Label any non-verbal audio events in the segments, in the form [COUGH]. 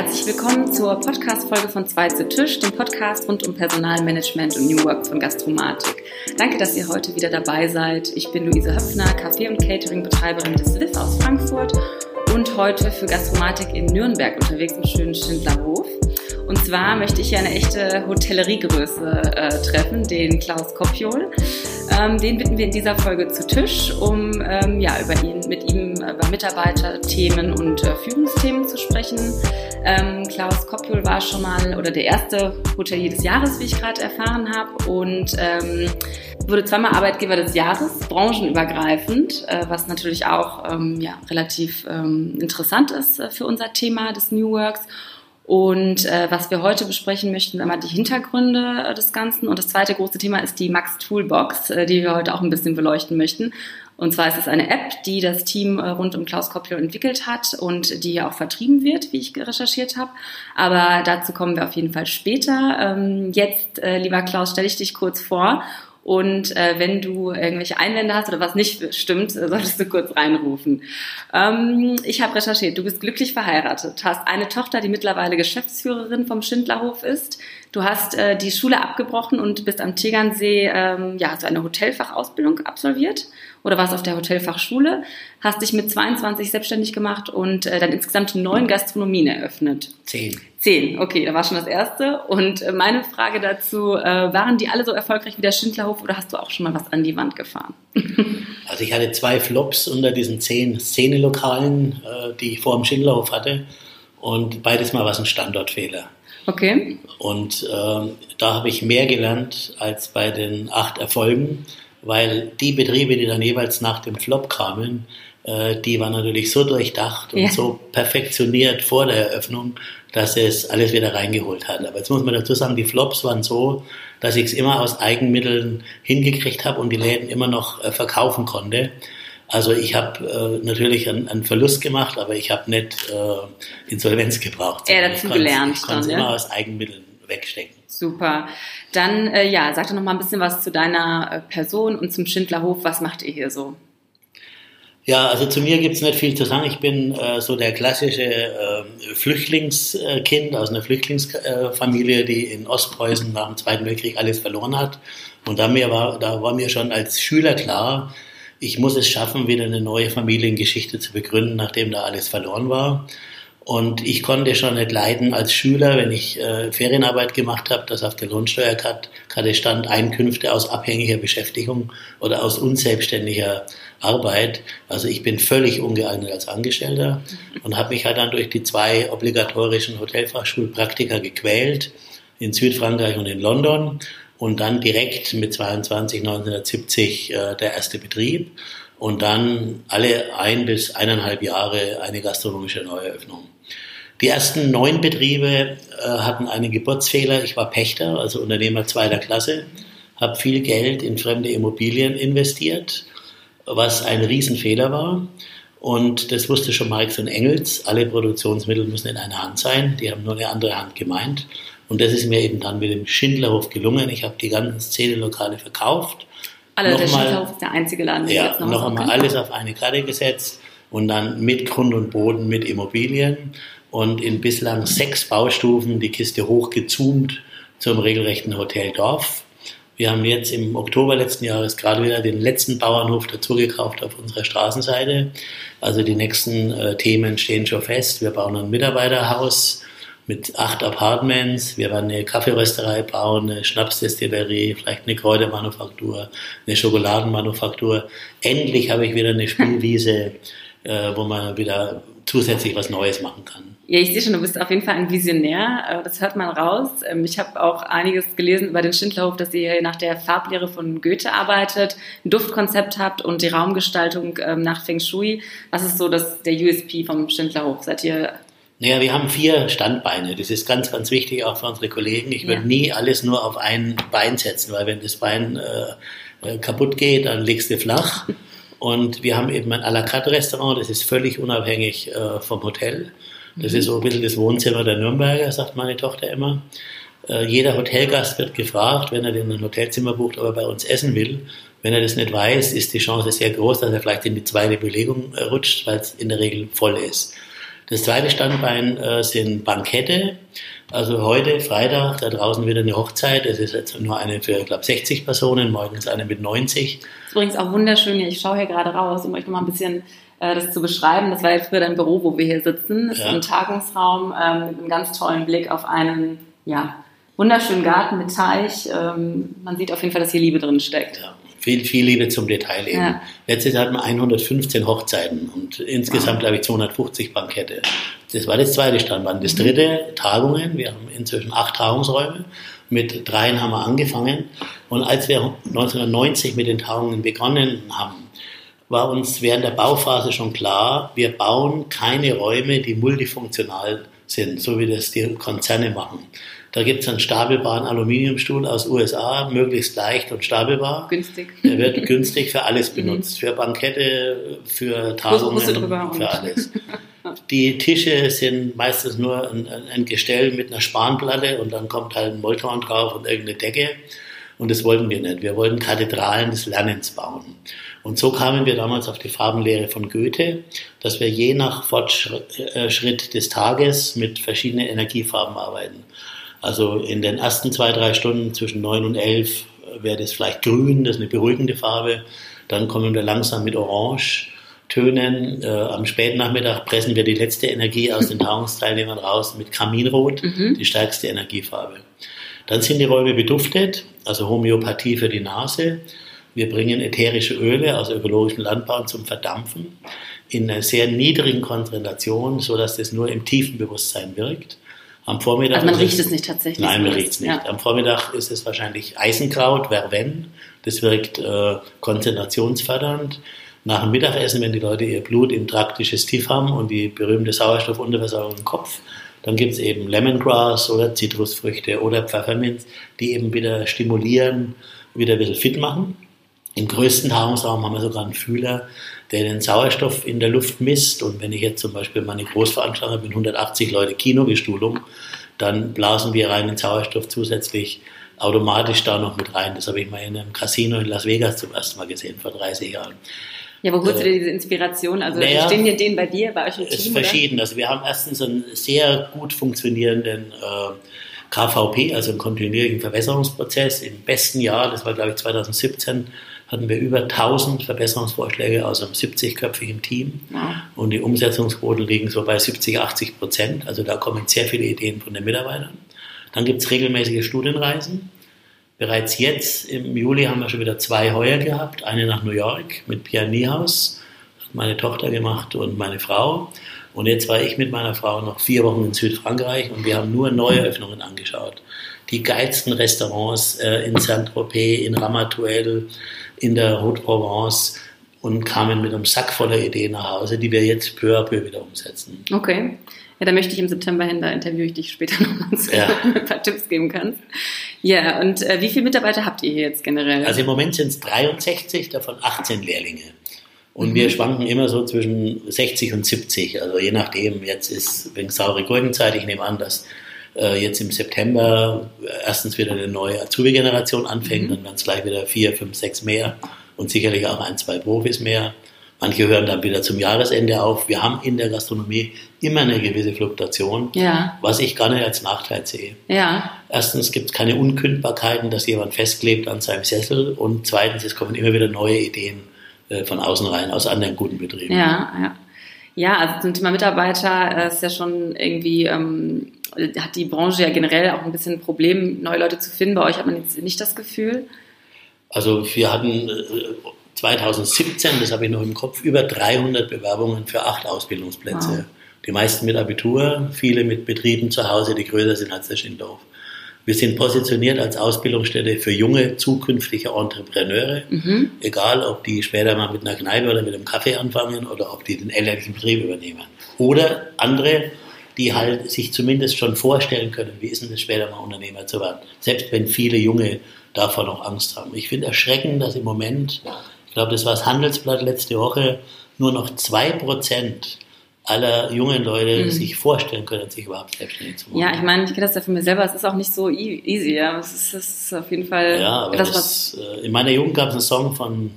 herzlich willkommen zur Podcast-Folge von Zwei zu Tisch, dem Podcast rund um Personalmanagement und New Work von Gastromatik. Danke, dass ihr heute wieder dabei seid. Ich bin Luise Höpfner, Kaffee- und Catering-Betreiberin des LIV aus Frankfurt und heute für Gastromatik in Nürnberg unterwegs im schönen Schindlerhof. Und zwar möchte ich hier eine echte Hotelleriegröße äh, treffen, den Klaus Kopjol. Ähm, den bitten wir in dieser Folge zu Tisch, um ähm, ja, über ihn, über Mitarbeiterthemen und äh, Führungsthemen zu sprechen. Ähm, Klaus Kopjol war schon mal oder der erste Hotelier des Jahres, wie ich gerade erfahren habe, und ähm, wurde zweimal Arbeitgeber des Jahres, branchenübergreifend, äh, was natürlich auch ähm, ja, relativ ähm, interessant ist äh, für unser Thema des New Works. Und äh, was wir heute besprechen möchten, einmal die Hintergründe äh, des Ganzen. Und das zweite große Thema ist die Max Toolbox, äh, die wir heute auch ein bisschen beleuchten möchten. Und zwar ist es eine App, die das Team äh, rund um Klaus Koppler entwickelt hat und die ja auch vertrieben wird, wie ich recherchiert habe. Aber dazu kommen wir auf jeden Fall später. Ähm, jetzt, äh, lieber Klaus, stelle ich dich kurz vor und äh, wenn du irgendwelche Einwände hast oder was nicht stimmt, solltest du kurz reinrufen. Ähm, ich habe recherchiert, du bist glücklich verheiratet, hast eine Tochter, die mittlerweile Geschäftsführerin vom Schindlerhof ist. Du hast die Schule abgebrochen und bist am Tegernsee, ähm, ja, hast du eine Hotelfachausbildung absolviert oder warst auf der Hotelfachschule, hast dich mit 22 selbstständig gemacht und äh, dann insgesamt neun Gastronomien eröffnet. Zehn. Zehn, okay, da war schon das erste. Und äh, meine Frage dazu, äh, waren die alle so erfolgreich wie der Schindlerhof oder hast du auch schon mal was an die Wand gefahren? [LAUGHS] also ich hatte zwei Flops unter diesen zehn Szenelokalen, äh, die ich vor dem Schindlerhof hatte. Und beides Mal war es ein Standortfehler. Okay. Und äh, da habe ich mehr gelernt als bei den acht Erfolgen, weil die Betriebe, die dann jeweils nach dem Flop kamen, äh, die waren natürlich so durchdacht und ja. so perfektioniert vor der Eröffnung, dass es alles wieder reingeholt hat. Aber jetzt muss man dazu sagen, die Flops waren so, dass ich es immer aus Eigenmitteln hingekriegt habe und die Läden immer noch äh, verkaufen konnte. Also ich habe äh, natürlich einen, einen, Verlust gemacht, aber ich habe nicht äh, Insolvenz gebraucht. Ja, dazu gelernt. Ich konnte es immer aus Eigenmitteln wegstecken. Super. Dann, äh, ja, sag doch noch mal ein bisschen was zu deiner äh, Person und zum Schindlerhof. Was macht ihr hier so? Ja, also zu mir gibt es nicht viel zu sagen. Ich bin äh, so der klassische äh, Flüchtlingskind aus einer Flüchtlingsfamilie, die in Ostpreußen nach dem Zweiten Weltkrieg alles verloren hat. Und da, mir war, da war mir schon als Schüler klar, ich muss es schaffen, wieder eine neue Familiengeschichte zu begründen, nachdem da alles verloren war. Und ich konnte schon nicht leiden als Schüler, wenn ich äh, Ferienarbeit gemacht habe, dass auf der Lohnsteuerkarte stand Einkünfte aus abhängiger Beschäftigung oder aus unselbstständiger Arbeit. Also ich bin völlig ungeeignet als Angestellter und habe mich halt dann durch die zwei obligatorischen Hotelfachschulpraktika gequält in Südfrankreich und in London und dann direkt mit 22 1970 äh, der erste Betrieb und dann alle ein bis eineinhalb Jahre eine gastronomische Neueröffnung. Die ersten neun Betriebe äh, hatten einen Geburtsfehler. Ich war Pächter, also Unternehmer zweiter Klasse, habe viel Geld in fremde Immobilien investiert was ein Riesenfehler war. Und das wusste schon Marx und Engels. Alle Produktionsmittel müssen in einer Hand sein. Die haben nur eine andere Hand gemeint. Und das ist mir eben dann mit dem Schindlerhof gelungen. Ich habe die ganzen Szenelokale verkauft. Alle, der Schindlerhof ist der einzige Laden, der ja, jetzt noch, noch einmal alles auf eine Karte gesetzt und dann mit Grund und Boden, mit Immobilien und in bislang sechs Baustufen die Kiste hochgezoomt zum regelrechten Hotel Dorf. Wir haben jetzt im Oktober letzten Jahres gerade wieder den letzten Bauernhof dazugekauft auf unserer Straßenseite. Also die nächsten äh, Themen stehen schon fest. Wir bauen ein Mitarbeiterhaus mit acht Apartments. Wir werden eine Kaffeerösterei bauen, eine Schnapsdestillerie, vielleicht eine Kräutermanufaktur, eine Schokoladenmanufaktur. Endlich habe ich wieder eine [LAUGHS] Spielwiese, äh, wo man wieder zusätzlich was Neues machen kann. Ja, ich sehe schon, du bist auf jeden Fall ein Visionär. Äh, das hört man raus. Ähm, ich habe auch einiges gelesen über den Schindlerhof, dass ihr nach der Farblehre von Goethe arbeitet, ein Duftkonzept habt und die Raumgestaltung ähm, nach Feng Shui. Was ist so das, der USP vom Schindlerhof? Seid ihr naja, wir haben vier Standbeine. Das ist ganz, ganz wichtig auch für unsere Kollegen. Ich würde ja. nie alles nur auf ein Bein setzen, weil wenn das Bein äh, kaputt geht, dann legst du flach. [LAUGHS] Und wir haben eben ein à la carte Restaurant, das ist völlig unabhängig äh, vom Hotel. Das ist so ein bisschen das Wohnzimmer der Nürnberger, sagt meine Tochter immer. Äh, jeder Hotelgast wird gefragt, wenn er denn ein Hotelzimmer bucht, ob er bei uns essen will. Wenn er das nicht weiß, ist die Chance sehr groß, dass er vielleicht in die zweite Belegung äh, rutscht, weil es in der Regel voll ist. Das zweite Standbein äh, sind Bankette. Also heute, Freitag, da draußen wieder eine Hochzeit. Es ist jetzt nur eine für, ich glaube, 60 Personen, morgen ist eine mit 90. Das ist übrigens auch wunderschön hier. Ich schaue hier gerade raus, um euch mal ein bisschen äh, das zu beschreiben. Das war jetzt früher dein Büro, wo wir hier sitzen. Das ja. ist ein Tagungsraum ähm, mit einem ganz tollen Blick auf einen, ja, wunderschönen Garten mit Teich. Ähm, man sieht auf jeden Fall, dass hier Liebe drin steckt. Ja viel, viel Liebe zum Detail eben. Ja. Letztes Jahr hatten wir 115 Hochzeiten und insgesamt, wow. glaube ich, 250 Bankette. Das war das zweite Standbein. Das dritte, Tagungen. Wir haben inzwischen acht Tagungsräume. Mit dreien haben wir angefangen. Und als wir 1990 mit den Tagungen begonnen haben, war uns während der Bauphase schon klar, wir bauen keine Räume, die multifunktional sind, so wie das die Konzerne machen. Da gibt es einen stapelbaren Aluminiumstuhl aus USA, möglichst leicht und stapelbar. Günstig. Der wird günstig für alles benutzt, für Bankette, für Tagungen, für alles. [LAUGHS] Die Tische sind meistens nur ein, ein, Gestell mit einer Spanplatte und dann kommt halt ein Molton drauf und irgendeine Decke. Und das wollten wir nicht. Wir wollten Kathedralen des Lernens bauen. Und so kamen wir damals auf die Farbenlehre von Goethe, dass wir je nach Fortschritt äh, des Tages mit verschiedenen Energiefarben arbeiten. Also in den ersten zwei, drei Stunden zwischen neun und elf wäre das vielleicht grün, das ist eine beruhigende Farbe. Dann kommen wir langsam mit Orange. Tönen. Äh, am späten Nachmittag pressen wir die letzte Energie aus den Tagungsteilnehmern raus mit Kaminrot, mhm. die stärkste Energiefarbe. Dann sind die Räume beduftet, also Homöopathie für die Nase. Wir bringen ätherische Öle aus ökologischen Landbau zum Verdampfen in einer sehr niedrigen Konzentration, sodass das nur im tiefen Bewusstsein wirkt. Am Vormittag also man riecht es nicht tatsächlich. Nein, man riecht es nicht. Ja. Am Vormittag ist es wahrscheinlich Eisenkraut, Verven. Das wirkt äh, konzentrationsfördernd. Nach dem Mittagessen, wenn die Leute ihr Blut im Trakt digestiv haben und die berühmte Sauerstoffunterversorgung im Kopf, dann gibt es eben Lemongrass oder Zitrusfrüchte oder Pfefferminz, die eben wieder stimulieren, wieder ein bisschen fit machen. Im größten Tagungsraum haben wir sogar einen Fühler, der den Sauerstoff in der Luft misst. Und wenn ich jetzt zum Beispiel meine Großveranstaltung habe mit 180 Leute Kinobestuhlung, dann blasen wir rein den Sauerstoff zusätzlich automatisch da noch mit rein. Das habe ich mal in einem Casino in Las Vegas zum ersten Mal gesehen, vor 30 Jahren. Ja, wo holst du dir diese Inspiration? Also naja, stehen die denen bei dir, bei euch im Team? Es ist verschieden. Oder? Also wir haben erstens einen sehr gut funktionierenden äh, KVP, also einen kontinuierlichen Verbesserungsprozess. Im besten Jahr, das war glaube ich 2017, hatten wir über 1000 Verbesserungsvorschläge aus einem 70-köpfigen Team. Ja. Und die Umsetzungsquoten liegen so bei 70, 80 Prozent. Also da kommen sehr viele Ideen von den Mitarbeitern. Dann gibt es regelmäßige Studienreisen. Bereits jetzt im Juli haben wir schon wieder zwei heuer gehabt. Eine nach New York mit Pierre Niehaus, meine Tochter gemacht und meine Frau. Und jetzt war ich mit meiner Frau noch vier Wochen in Südfrankreich und wir haben nur Neueröffnungen angeschaut. Die geilsten Restaurants äh, in Saint-Tropez, in Ramatuelle, in der Haute Provence und kamen mit einem Sack voller Ideen nach Hause, die wir jetzt peu à peu wieder umsetzen. Okay. Ja, da möchte ich im September hin, da interviewe ich dich später [LAUGHS] nochmal, so, ja. ein paar Tipps geben kannst. Ja, und äh, wie viele Mitarbeiter habt ihr hier jetzt generell? Also im Moment sind es 63, davon 18 Lehrlinge. Und mhm. wir schwanken immer so zwischen 60 und 70. Also je nachdem, jetzt ist wegen saure Gurkenzeit, ich nehme an, dass äh, jetzt im September erstens wieder eine neue Azubi-Generation anfängt, mhm. dann werden es gleich wieder vier, fünf, sechs mehr und sicherlich auch ein, zwei Profis mehr. Manche hören dann wieder zum Jahresende auf. Wir haben in der Gastronomie immer eine gewisse Fluktuation, ja. was ich gar nicht als Nachteil sehe. Ja. Erstens gibt es keine Unkündbarkeiten, dass jemand festklebt an seinem Sessel und zweitens, es kommen immer wieder neue Ideen äh, von außen rein, aus anderen guten Betrieben. Ja, ja. Ja, also zum Thema Mitarbeiter äh, ist ja schon irgendwie, ähm, hat die Branche ja generell auch ein bisschen ein Problem, neue Leute zu finden. Bei euch hat man jetzt nicht das Gefühl? Also wir hatten 2017, äh, das habe ich noch im Kopf, über 300 Bewerbungen für acht Ausbildungsplätze. Wow. Die meisten mit Abitur, viele mit Betrieben zu Hause, die größer sind als der Schindorf. Wir sind positioniert als Ausbildungsstätte für junge, zukünftige Entrepreneure, mhm. egal ob die später mal mit einer Kneipe oder mit einem Kaffee anfangen oder ob die den elterlichen Betrieb übernehmen. Oder andere, die halt sich zumindest schon vorstellen können, wie ist denn das später mal Unternehmer zu werden. Selbst wenn viele Junge davor noch Angst haben. Ich finde erschreckend, dass im Moment, ich glaube, das war das Handelsblatt letzte Woche, nur noch zwei Prozent aller jungen Leute mhm. sich vorstellen können, sich überhaupt selbstständig zu machen. Ja, ich meine, ich kenne das ja von mir selber, es ist auch nicht so e-, easy, ja. Es ist, es ist auf jeden Fall ja, aber das, das äh, in meiner Jugend gab es einen Song von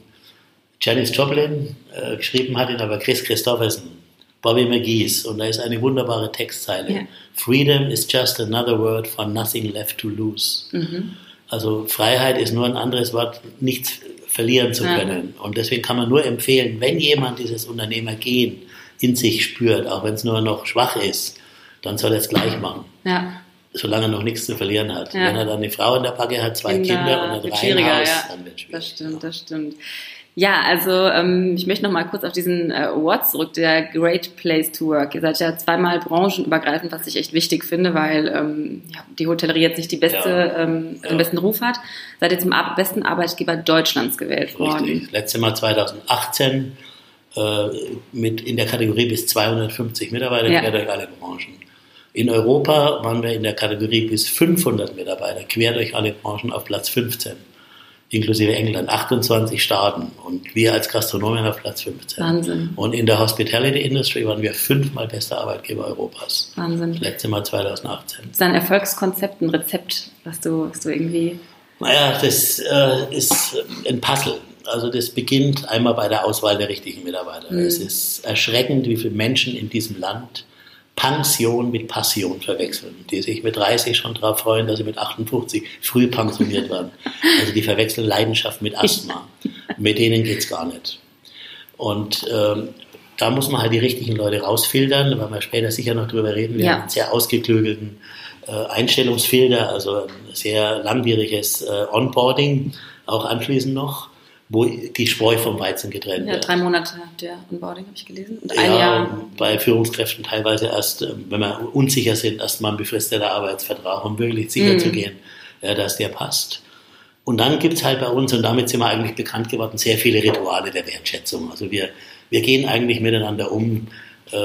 Janis Joplin, äh, geschrieben hat ihn aber Chris Christopherson. Bobby McGee's und da ist eine wunderbare Textzeile. Ja. Freedom is just another word for nothing left to lose. Mhm. Also Freiheit ist nur ein anderes Wort, nichts verlieren zu Ja. können. Und deswegen kann man nur empfehlen, wenn jemand dieses Unternehmergehen in sich spürt, auch wenn es nur noch schwach ist, dann soll er es gleich machen, Ja, solange er noch nichts zu verlieren hat. Ja. Wenn er dann eine Frau in der Backe hat, zwei Kinder Kinder, und ein Reihenhaus, ja. dann wird es schwierig. das stimmt, das stimmt. Ja, also ähm, ich möchte noch mal kurz auf diesen äh, Award zurück, der Great Place to Work. Ihr seid ja zweimal branchenübergreifend, was ich echt wichtig finde, weil ähm, ja, die Hotellerie jetzt nicht die beste, Ja. ähm, Ja. den besten Ruf hat. Seid ihr zum Ar besten Arbeitgeber Deutschlands gewählt worden. Richtig. Letzte Mal 2018 äh, mit in der Kategorie bis 250 Mitarbeiter quer durch alle Branchen. In Europa waren wir in der Kategorie bis 500 Mitarbeiter quer durch alle Branchen auf Platz 15, inklusive England, 28 Staaten und wir als Gastronomen auf Platz 15. Wahnsinn. Und in der Hospitality Industry waren wir fünfmal bester Arbeitgeber Europas. Wahnsinn. Letzte Mal 2018. Das ist ein Erfolgskonzept, ein Rezept, was du, was du irgendwie. Naja, das äh, ist ein Puzzle. Also das beginnt einmal bei der Auswahl der richtigen Mitarbeiter. Mhm. Es ist erschreckend, wie viele Menschen in diesem Land Pension mit Passion verwechseln, die sich mit 30 schon darauf freuen, dass sie mit 58 früh pensioniert werden. Also die verwechseln Leidenschaft mit Asthma. Mit denen geht's gar nicht. Und ähm, da muss man halt die richtigen Leute rausfiltern, da werden wir später sicher noch drüber reden. Wir Ja. haben einen sehr ausgeklügelten äh, Einstellungsfilter, also ein sehr langwieriges äh, Onboarding, auch anschließend noch, wo die Spreu vom Weizen getrennt Ja, wird. drei Monate der Onboarding habe ich gelesen. Und ein Ja, Jahr. bei Führungskräften teilweise erst, ähm, wenn wir unsicher sind, erst mal ein befristeter Arbeitsvertrag, um wirklich sicher Mhm. zu gehen, dass der passt. Und dann gibt's halt bei uns, und damit sind wir eigentlich bekannt geworden, sehr viele Rituale der Wertschätzung. Also wir, wir gehen eigentlich miteinander um, äh,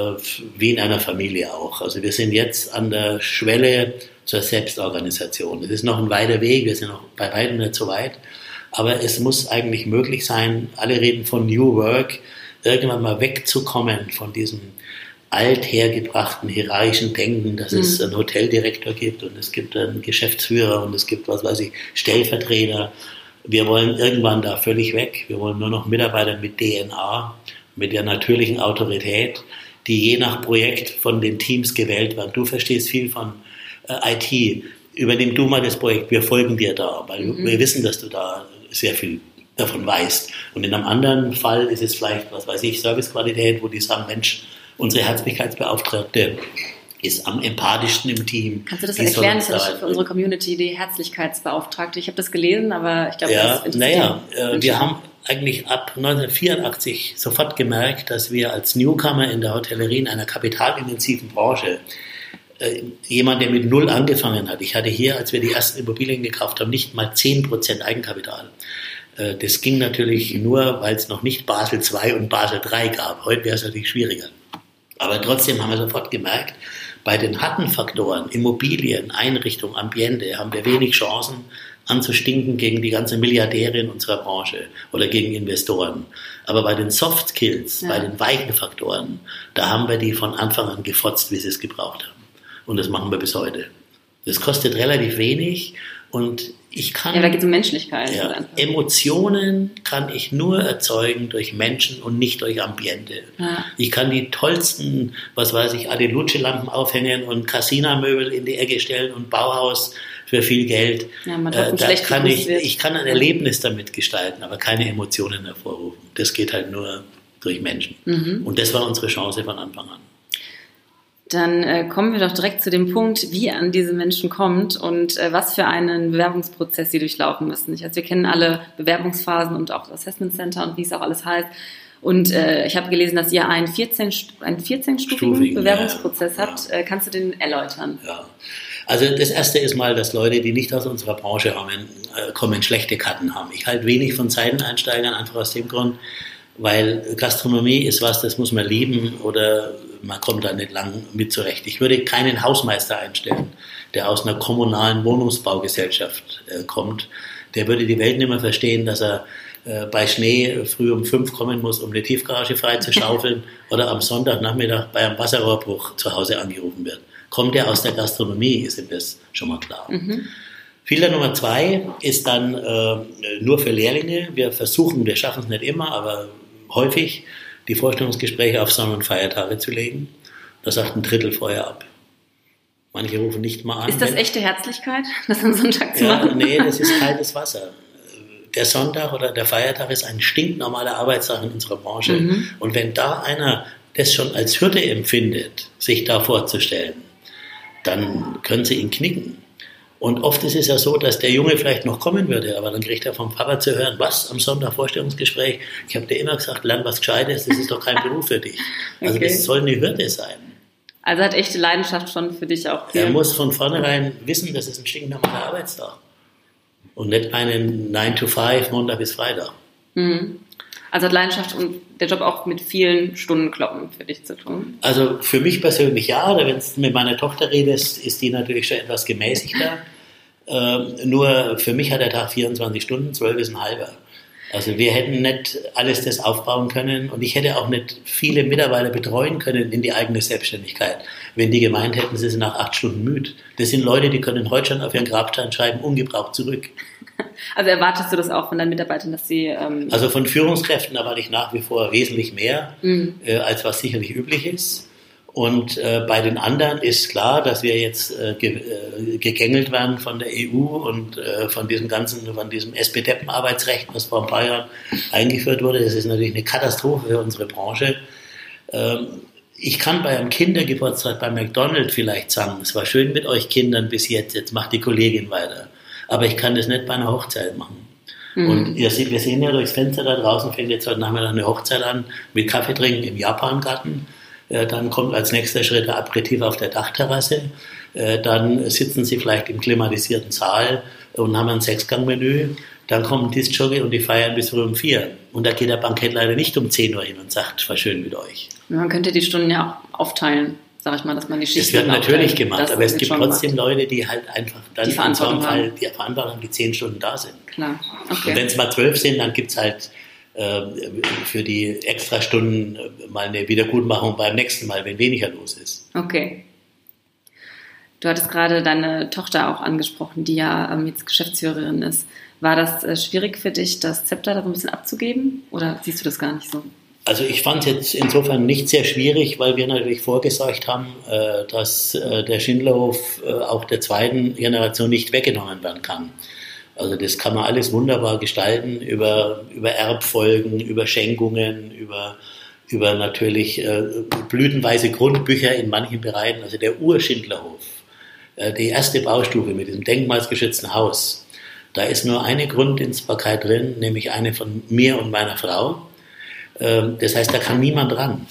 wie in einer Familie auch. Also wir sind jetzt an der Schwelle zur Selbstorganisation. Es ist noch ein weiter Weg, wir sind noch bei weitem nicht so weit. Aber es muss eigentlich möglich sein, alle reden von New Work, irgendwann mal wegzukommen von diesem althergebrachten hierarchischen Denken, dass es einen Hoteldirektor gibt und es gibt einen Geschäftsführer und es gibt, was weiß ich, Stellvertreter. Wir wollen irgendwann da völlig weg. Wir wollen nur noch Mitarbeiter mit DNA, mit der natürlichen Autorität, die je nach Projekt von den Teams gewählt werden. Du verstehst viel von äh, IT. Übernimm du mal das Projekt, wir folgen dir da, weil wir wissen, dass du da sehr viel davon weißt. Und in einem anderen Fall ist es vielleicht, was weiß ich, Servicequalität, wo die sagen, Mensch, unsere Herzlichkeitsbeauftragte ist am empathischsten im Team. Kannst du das erklären? Das ist für unsere Community die Herzlichkeitsbeauftragte. Ich habe das gelesen, aber ich glaube, Ja, das interessiert naja, die äh, wir haben eigentlich ab 1984 sofort gemerkt, dass wir als Newcomer in der Hotellerie in einer kapitalintensiven Branche äh, jemand, der mit Null angefangen hat. Ich hatte hier, als wir die ersten Immobilien gekauft haben, nicht mal 10% Eigenkapital. Äh, Das ging natürlich nur, weil es noch nicht Basel II und Basel III gab. Heute wäre es natürlich schwieriger. Aber trotzdem haben wir sofort gemerkt, bei den harten Faktoren, Immobilien, Einrichtung, Ambiente, haben wir wenig Chancen anzustinken gegen die ganze Milliardäre in unserer Branche oder gegen Investoren. Aber bei den Soft Skills, Ja. bei den weichen Faktoren, da haben wir die von Anfang an gefotzt, wie sie es gebraucht haben. Und das machen wir bis heute. Das kostet relativ wenig und ich kann... ja, da geht es um Menschlichkeit. Ja, einfach. Emotionen kann ich nur erzeugen durch Menschen und nicht durch Ambiente. Ja. Ich kann die tollsten, was weiß ich, Adelucci-Lampen aufhängen und Cassina-Möbel in die Ecke stellen und Bauhaus für viel Geld. Ja, man Äh, da kann ich, wird. ich kann ein Erlebnis damit gestalten, aber keine Emotionen hervorrufen. Das geht halt nur durch Menschen. Mhm. Und das war unsere Chance von Anfang an. Dann äh, kommen wir doch direkt zu dem Punkt, wie an diese Menschen kommt und äh, was für einen Bewerbungsprozess sie durchlaufen müssen. Ich, also wir kennen alle Bewerbungsphasen und auch das Assessment Center und wie es auch alles heißt. Und äh, ich habe gelesen, dass ihr einen 14, st- einen 14-stufigen Stufigen, Bewerbungsprozess ja, habt. Äh, kannst du den erläutern? Ja. Also das erste ist mal, dass Leute, die nicht aus unserer Branche kommen, äh, kommen schlechte Karten haben. Ich halte wenig von Seiteneinsteigern, einfach aus dem Grund, weil Gastronomie ist was, das muss man lieben oder man kommt da nicht lang mit zurecht. Ich würde keinen Hausmeister einstellen, der aus einer kommunalen Wohnungsbaugesellschaft äh, kommt. Der würde die Welt nicht mehr verstehen, dass er äh, bei Schnee früh um fünf kommen muss, um eine Tiefgarage frei zu [LAUGHS] schaufeln oder am Sonntagnachmittag bei einem Wasserrohrbruch zu Hause angerufen wird. Kommt er aus der Gastronomie, ist ihm das schon mal klar. Filter Nummer zwei ist dann äh, nur für Lehrlinge. Wir versuchen, wir schaffen es nicht immer, aber häufig die Vorstellungsgespräche auf Sonn- und Feiertage zu legen. Da sagt ein Drittel vorher ab. Manche rufen nicht mal an. Ist das echte Herzlichkeit, [LAUGHS] das am Sonntag zu ja, machen? nee, [LAUGHS] das ist kaltes Wasser. Der Sonntag oder der Feiertag ist ein stinknormaler Arbeitstag in unserer Branche. Mhm. Und wenn da einer das schon als Hürde empfindet, sich da vorzustellen, dann können sie ihn knicken. Und oft ist es ja so, dass der Junge vielleicht noch kommen würde, aber dann kriegt er vom Papa zu hören, was am Sonntag Vorstellungsgespräch? Ich habe dir immer gesagt, lern was Gescheites, das ist doch kein Beruf für dich. [LAUGHS] Also Okay. das soll eine Hürde sein. Also hat echte Leidenschaft schon für dich auch viel. Er muss von vornherein wissen, das ist ein stinknormaler Arbeitstag. Und nicht einen 9 to 5, Montag bis Freitag. Mhm. Also hat Leidenschaft und der Job auch mit vielen Stundenkloppen für dich zu tun. Also für mich persönlich ja, wenn du mit meiner Tochter redest, ist die natürlich schon etwas gemäßigter. [LAUGHS] Ähm, nur für mich hat der Tag 24 Stunden, 12 ist ein halber. Also wir hätten nicht alles das aufbauen können und ich hätte auch nicht viele Mitarbeiter betreuen können in die eigene Selbstständigkeit, wenn die gemeint hätten, sie sind nach acht Stunden müde. Das sind Leute, die können heute schon auf ihren Grabstein schreiben, ungebraucht zurück. [LAUGHS] Also erwartest du das auch von deinen Mitarbeitern, dass sie ähm, Also von Führungskräften erwarte ich nach wie vor wesentlich mehr, Mhm. äh, als was sicherlich üblich ist. Und äh, bei den anderen ist klar, dass wir jetzt äh, ge äh, gegängelt werden von der EU und äh, von diesem ganzen, von diesem SPDEP-Arbeitsrecht, was vor ein paar Jahren eingeführt wurde. Das ist natürlich eine Katastrophe für unsere Branche. Ähm, ich kann bei einem Kindergeburtstag bei McDonald's vielleicht sagen, es war schön mit euch Kindern bis jetzt, jetzt macht die Kollegin weiter. Aber ich kann das nicht bei einer Hochzeit machen. Und ihr seht, wir sehen ja durchs Fenster da draußen, fängt jetzt heute Nachmittag eine Hochzeit an mit Kaffee trinken im Japangarten. Äh, Dann kommt als nächster Schritt der Aperitif auf der Dachterrasse. Äh, Dann sitzen sie vielleicht im klimatisierten Saal und haben ein Sechsgangmenü. Dann kommen Discjockey und die feiern bis früh um vier. Und da geht der Bankett leider nicht um 10 Uhr hin und sagt, war schön mit euch. man könnte die Stunden ja auch aufteilen, sag ich mal, dass man die Das Schichten wird natürlich aufteilt. gemacht, Das aber es gibt trotzdem gemacht. Leute, die halt einfach dann Die in so einem Verantwortung Fall haben. die Verantwortung die zehn Stunden da sind. Klar, Und wenn okay. es mal zwölf sind, dann gibt es halt äh, für die Extrastunden äh, mal eine Wiedergutmachung beim nächsten Mal, wenn weniger los ist. Okay. Du hattest gerade deine Tochter auch angesprochen, die ja ähm, jetzt Geschäftsführerin ist. War das äh, schwierig für dich, das Zepter da so ein bisschen abzugeben? Oder siehst du das gar nicht so? Also ich fand es jetzt insofern nicht sehr schwierig, weil wir natürlich vorgesorgt haben, äh, dass äh, der Schindlerhof äh, auch der zweiten Generation nicht weggenommen werden kann. Also das kann man alles wunderbar gestalten über, über Erbfolgen, über Schenkungen, über, über natürlich blütenweise Grundbücher in manchen Bereichen. Also der Urschindlerhof, die erste Baustufe mit diesem denkmalsgeschützten Haus, da ist nur eine Grunddienstbarkeit drin, nämlich eine von mir und meiner Frau. Ähm, Das heißt, da kann niemand ran.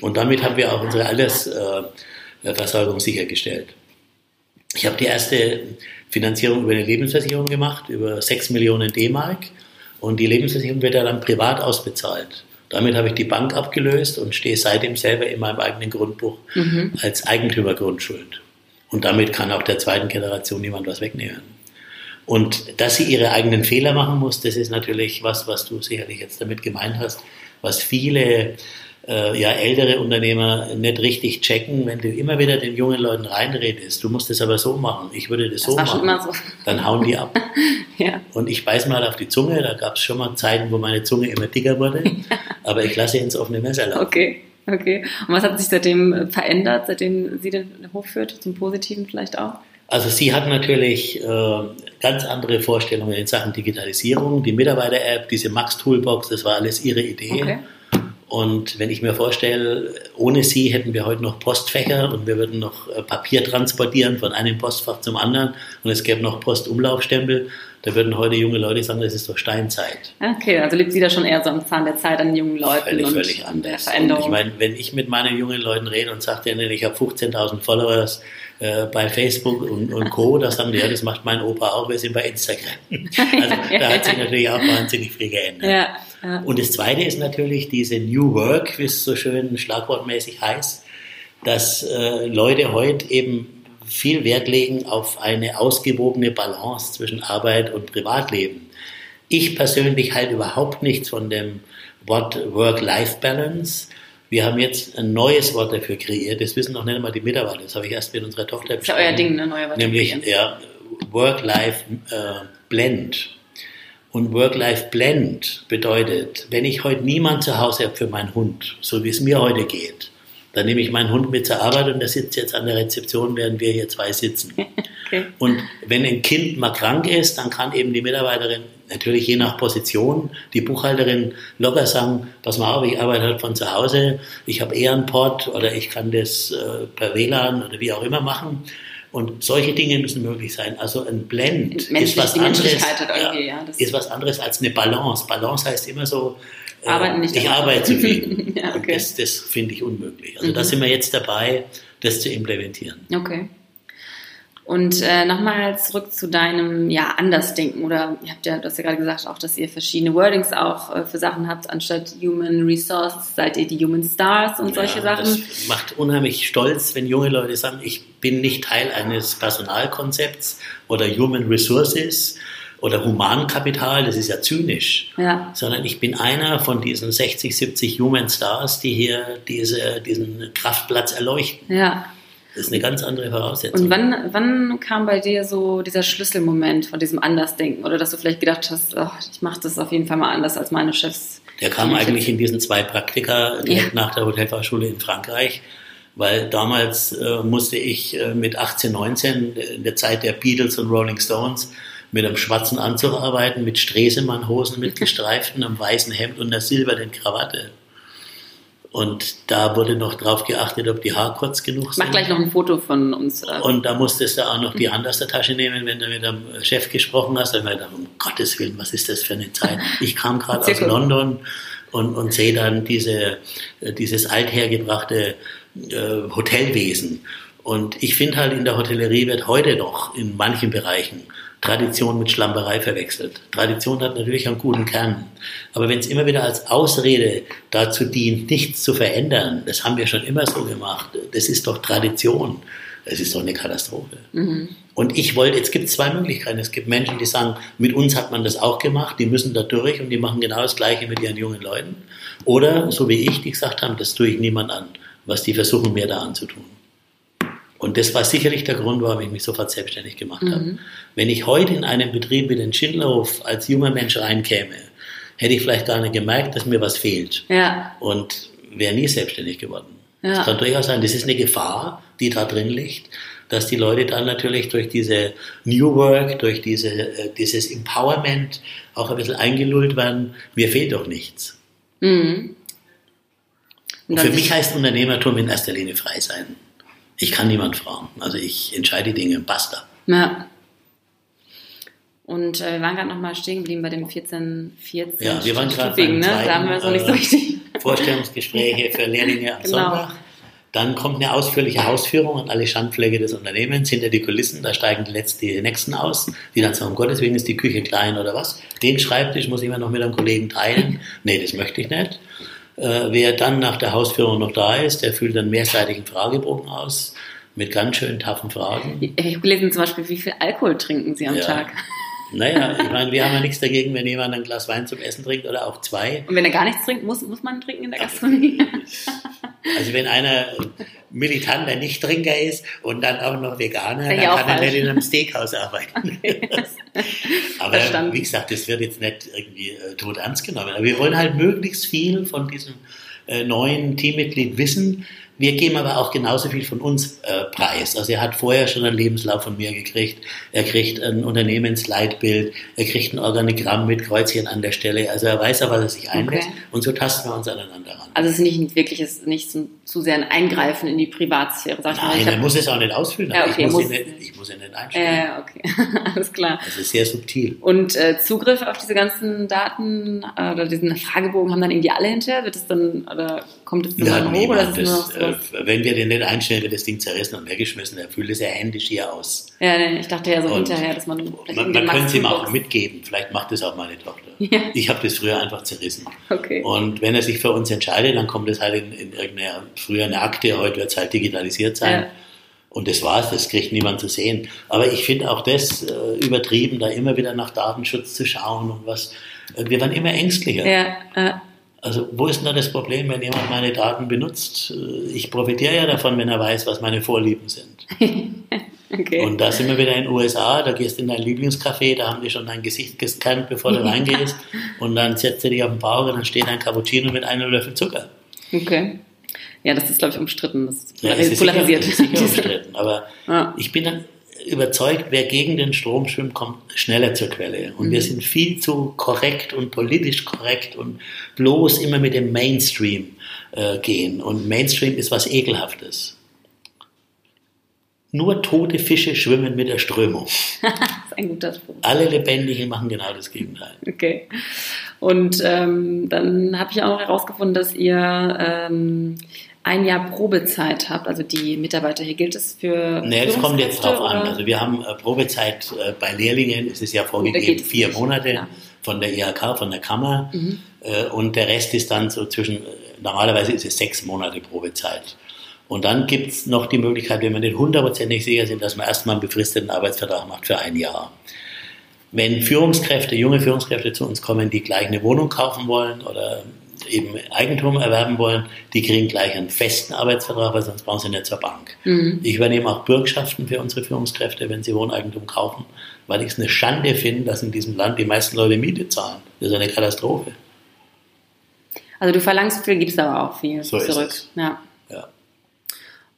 Und damit haben wir auch unsere Altersversorgung sichergestellt. Ich habe die erste Finanzierung über eine Lebensversicherung gemacht, über 6 Millionen D-Mark. Und die Lebensversicherung wird ja dann privat ausbezahlt. Damit habe ich die Bank abgelöst und stehe seitdem selber in meinem eigenen Grundbuch als Eigentümergrundschuld. Und damit kann auch der zweiten Generation niemand was wegnehmen. Und dass sie ihre eigenen Fehler machen muss, das ist natürlich was, was du sicherlich jetzt damit gemeint hast, was viele äh, ja, ältere Unternehmer nicht richtig checken, wenn du immer wieder den jungen Leuten reinredest. Du musst es aber so machen. Ich würde das, Das so machen. immer so. Dann hauen die ab. [LAUGHS] Ja. Und ich beiß mal auf die Zunge. Da gab es schon mal Zeiten, wo meine Zunge immer dicker wurde. [LAUGHS] Aber ich lasse ins offene Messer laufen. Okay, okay. Und was hat sich seitdem verändert, seitdem sie den Hof führt? Zum Positiven vielleicht auch? Also sie hat natürlich äh, ganz andere Vorstellungen in Sachen Digitalisierung. Die Mitarbeiter-App, diese Max-Toolbox, das war alles ihre Idee. Okay. Und wenn ich mir vorstelle, ohne sie hätten wir heute noch Postfächer und wir würden noch äh, Papier transportieren von einem Postfach zum anderen und es gäbe noch Postumlaufstempel, da würden heute junge Leute sagen, das ist doch Steinzeit. Okay, also lebt sie da schon eher so am Zahn der Zeit an jungen Leuten Völlig, und völlig an der anders. Und Veränderung. ich meine, wenn ich mit meinen jungen Leuten rede und sage denen, ich habe 15.000 Followers äh, bei Facebook und, und Co., da sagen die, ja, das macht mein Opa auch, wir sind bei Instagram. [LAUGHS] Also da hat sich natürlich auch wahnsinnig viel geändert. ja, ja. Und das Zweite ist natürlich diese New Work, wie es so schön schlagwortmäßig heißt, dass äh, Leute heute eben viel Wert legen auf eine ausgewogene Balance zwischen Arbeit und Privatleben. Ich persönlich halte überhaupt nichts von dem Wort Work-Life-Balance. Wir haben jetzt ein neues Wort dafür kreiert, das wissen noch nicht einmal die Mitarbeiter, das habe ich erst mit unserer Tochter ist ja euer Ding, ne? Neue Wörter Nämlich ja, Work-Life-Blend. Und Work-Life-Blend bedeutet, wenn ich heute niemand zu Hause habe für meinen Hund, so wie es mir heute geht, dann nehme ich meinen Hund mit zur Arbeit und der sitzt jetzt an der Rezeption, während wir hier zwei sitzen. [LAUGHS] Okay. Und wenn ein Kind mal krank ist, dann kann eben die Mitarbeiterin, natürlich je nach Position, die Buchhalterin locker sagen, pass mal auf, ich arbeite halt von zu Hause, ich habe eher einen Port oder ich kann das äh, per WLAN oder wie auch immer machen. Und solche Dinge müssen möglich sein. Also ein Blend ist was, anderes, ja, ja, ist was anderes als eine Balance. Balance heißt immer so, äh, Arbeiten nicht ich arbeite zu viel. [LAUGHS] ja, okay. das, das finde ich unmöglich. Also mhm. da sind wir jetzt dabei, das zu implementieren. Okay. Und äh, nochmal zurück zu deinem ja, Andersdenken oder ihr habt ja, du hast ja gerade gesagt auch, dass ihr verschiedene Wordings auch äh, für Sachen habt, anstatt Human Resources seid ihr die Human Stars und solche ja, Sachen. Das macht unheimlich stolz, wenn junge Leute sagen, ich bin nicht Teil eines Personalkonzepts oder Human Resources oder Humankapital, das ist ja zynisch, ja. sondern ich bin einer von diesen 60, 70 Human Stars, die hier diese, diesen Kraftplatz erleuchten. Ja. Das ist eine ganz andere Voraussetzung. Und wann, wann kam bei dir so dieser Schlüsselmoment von diesem Andersdenken? Oder dass du vielleicht gedacht hast, oh, ich mache das auf jeden Fall mal anders als meine Chefs? Der kam eigentlich in diesen zwei Praktika direkt ja. nach der Hotelfachschule in Frankreich. Weil damals äh, musste ich äh, mit 18, 19, in der Zeit der Beatles und Rolling Stones, mit einem schwarzen Anzug arbeiten, mit Stresemann-Hosen, mit [LAUGHS] gestreiften, einem weißen Hemd und einer silbernen Krawatte. Und da wurde noch drauf geachtet, ob die Haare kurz genug sind. Mach gleich noch ein Foto von uns. Äh. Und da musstest du auch noch die Hand aus der Tasche nehmen, wenn du mit dem Chef gesprochen hast. Dann war ich gedacht, um Gottes Willen, was ist das für eine Zeit? Ich kam gerade aus London und, und sehe dann diese, äh, dieses althergebrachte äh, Hotelwesen. Und ich finde halt, in der Hotellerie wird heute noch in manchen Bereichen Tradition mit Schlamperei verwechselt. Tradition hat natürlich einen guten Kern. Aber wenn es immer wieder als Ausrede dazu dient, nichts zu verändern, das haben wir schon immer so gemacht, das ist doch Tradition. Es ist doch eine Katastrophe. Mhm. Und ich wollte, jetzt gibt es zwei Möglichkeiten. Es gibt Menschen, die sagen, mit uns hat man das auch gemacht, die müssen da durch und die machen genau das Gleiche mit ihren jungen Leuten. Oder, so wie ich, die gesagt haben, das tue ich niemand an, was die versuchen, mir da anzutun. Und das war sicherlich der Grund, warum ich mich sofort selbstständig gemacht mhm. habe. Wenn ich heute in einen Betrieb wie den Schindlerhof als junger Mensch reinkäme, hätte ich vielleicht gar nicht gemerkt, dass mir was fehlt. Ja. Und wäre nie selbstständig geworden. Ja. Das kann durchaus sein, das ist eine Gefahr, die da drin liegt, dass die Leute dann natürlich durch diese New Work, durch diese, äh, dieses Empowerment auch ein bisschen eingelullt werden, mir fehlt doch nichts. Mhm. Und für mich heißt Unternehmertum in erster Linie frei sein. Ich kann niemand fragen. Also ich entscheide die Dinge, basta. Ja. Und äh, wir waren gerade nochmal stehen geblieben bei dem 14, 14 Ja, wir waren gerade ne? da haben wir es noch nicht so äh, richtig. [LAUGHS] Vorstellungsgespräche für Lehrlinge am genau. Sonntag. Dann kommt eine ausführliche Ausführung an alle Schandflecke des Unternehmens, hinter die Kulissen, da steigen die, letzten, die Nächsten aus, die dann sagen, um Gottes Willen ist die Küche klein oder was. Den Schreibtisch muss ich immer noch mit einem Kollegen teilen. nee, das möchte ich nicht. Äh, wer dann nach der Hausführung noch da ist, der füllt einen mehrseitigen Fragebogen aus mit ganz schön taffen Fragen. Ich habe gelesen zum Beispiel, wie viel Alkohol trinken Sie am ja. Tag? Naja, [LAUGHS] ich meine, wir haben ja nichts dagegen, wenn jemand ein Glas Wein zum Essen trinkt oder auch zwei. Und wenn er gar nichts trinkt, muss, muss man trinken in der Gastronomie? Also wenn einer militanter Nichttrinker ist und dann auch noch Veganer, dann kann er nicht in einem Steakhouse arbeiten. [LAUGHS] Okay. [LAUGHS] Aber Verstanden. wie gesagt, das wird jetzt nicht irgendwie äh, tot ernst genommen. Aber wir wollen halt möglichst viel von diesem äh, neuen Teammitglied wissen, wir geben aber auch genauso viel von uns äh, preis. Also er hat vorher schon einen Lebenslauf von mir gekriegt. Er kriegt ein Unternehmensleitbild. Er kriegt ein Organigramm mit Kreuzchen an der Stelle. Also er weiß ja, was er sich einlässt. Okay. Und so tasten wir uns aneinander ran. Also es ist nicht wirklich ist nicht zu, zu sehr ein Eingreifen in die Privatsphäre. Sag ich Nein, mal. er muss es auch nicht ausfüllen. Ja, okay, ich, muss ihn nicht, ich muss ihn nicht einstellen. Äh, okay, [LAUGHS] alles klar. Das ist sehr subtil. Und äh, Zugriff auf diese ganzen Daten äh, oder diesen Fragebogen haben dann irgendwie alle hinterher? Wird es dann oder kommt es dann, hoch? Oder ist das, so äh, wenn wir den nicht einstellen, wird das Ding zerrissen und weggeschmissen. Er füllt es ja händisch hier aus. Ja, ich dachte ja so und hinterher, dass man. Man, man könnte es ihm auch mitgeben. Vielleicht macht es auch meine Tochter. [LAUGHS] Ja. Ich habe das früher einfach zerrissen. Okay. Und wenn er sich für uns entscheidet, dann kommt es halt in, in irgendeiner früher eine Akte, heute wird es halt digitalisiert sein. Ja. Und das war's, das kriegt niemand zu sehen. Aber ich finde auch das äh, übertrieben, da immer wieder nach Datenschutz zu schauen und was. Äh, wir waren immer ängstlicher. Ja, äh. Also wo ist denn da das Problem, wenn jemand meine Daten benutzt? Ich profitiere ja davon, wenn er weiß, was meine Vorlieben sind. [LAUGHS] Okay. Und da sind wir wieder in den USA, da gehst du in dein Lieblingscafé, da haben die schon dein Gesicht gescannt, bevor du reingehst. Und dann setzt du dich auf den Bauch und dann steht ein Cappuccino mit einem Löffel Zucker. Okay. Ja, das ist, glaube ich, umstritten. Das ist ja, ist polarisiert. Sicher, sicher [LAUGHS] umstritten. Aber ja. ich bin dann überzeugt, wer gegen den Strom schwimmt, kommt schneller zur Quelle. Und mhm. wir sind viel zu korrekt und politisch korrekt und bloß immer mit dem Mainstream äh, gehen. Und Mainstream ist was Ekelhaftes. Nur tote Fische schwimmen mit der Strömung. [LAUGHS] das ist ein guter Spruch. Alle Lebendigen machen genau das Gegenteil. Okay. Und ähm, dann habe ich auch noch herausgefunden, dass ihr ähm, ein Jahr Probezeit habt, also die Mitarbeiter. Hier gilt es für. Nee, es kommt jetzt drauf oder? an. Also wir haben äh, Probezeit äh, bei Lehrlingen, es ist ja vorgegeben, vier Monate ja. von der IHK, von der Kammer. Mhm. Äh, und der Rest ist dann so zwischen, normalerweise ist es sechs Monate Probezeit. Und dann gibt es noch die Möglichkeit, wenn wir nicht hundertprozentig sicher sind, dass man erstmal einen befristeten Arbeitsvertrag macht für ein Jahr. Wenn Führungskräfte, junge Führungskräfte zu uns kommen, die gleich eine Wohnung kaufen wollen oder eben Eigentum erwerben wollen, die kriegen gleich einen festen Arbeitsvertrag, weil sonst brauchen sie nicht zur Bank. Mhm. Ich übernehme auch Bürgschaften für unsere Führungskräfte, wenn sie Wohneigentum kaufen, weil ich es eine Schande finde, dass in diesem Land die meisten Leute Miete zahlen. Das ist eine Katastrophe. Also du verlangst viel, gibst aber auch viel so zurück. Ja.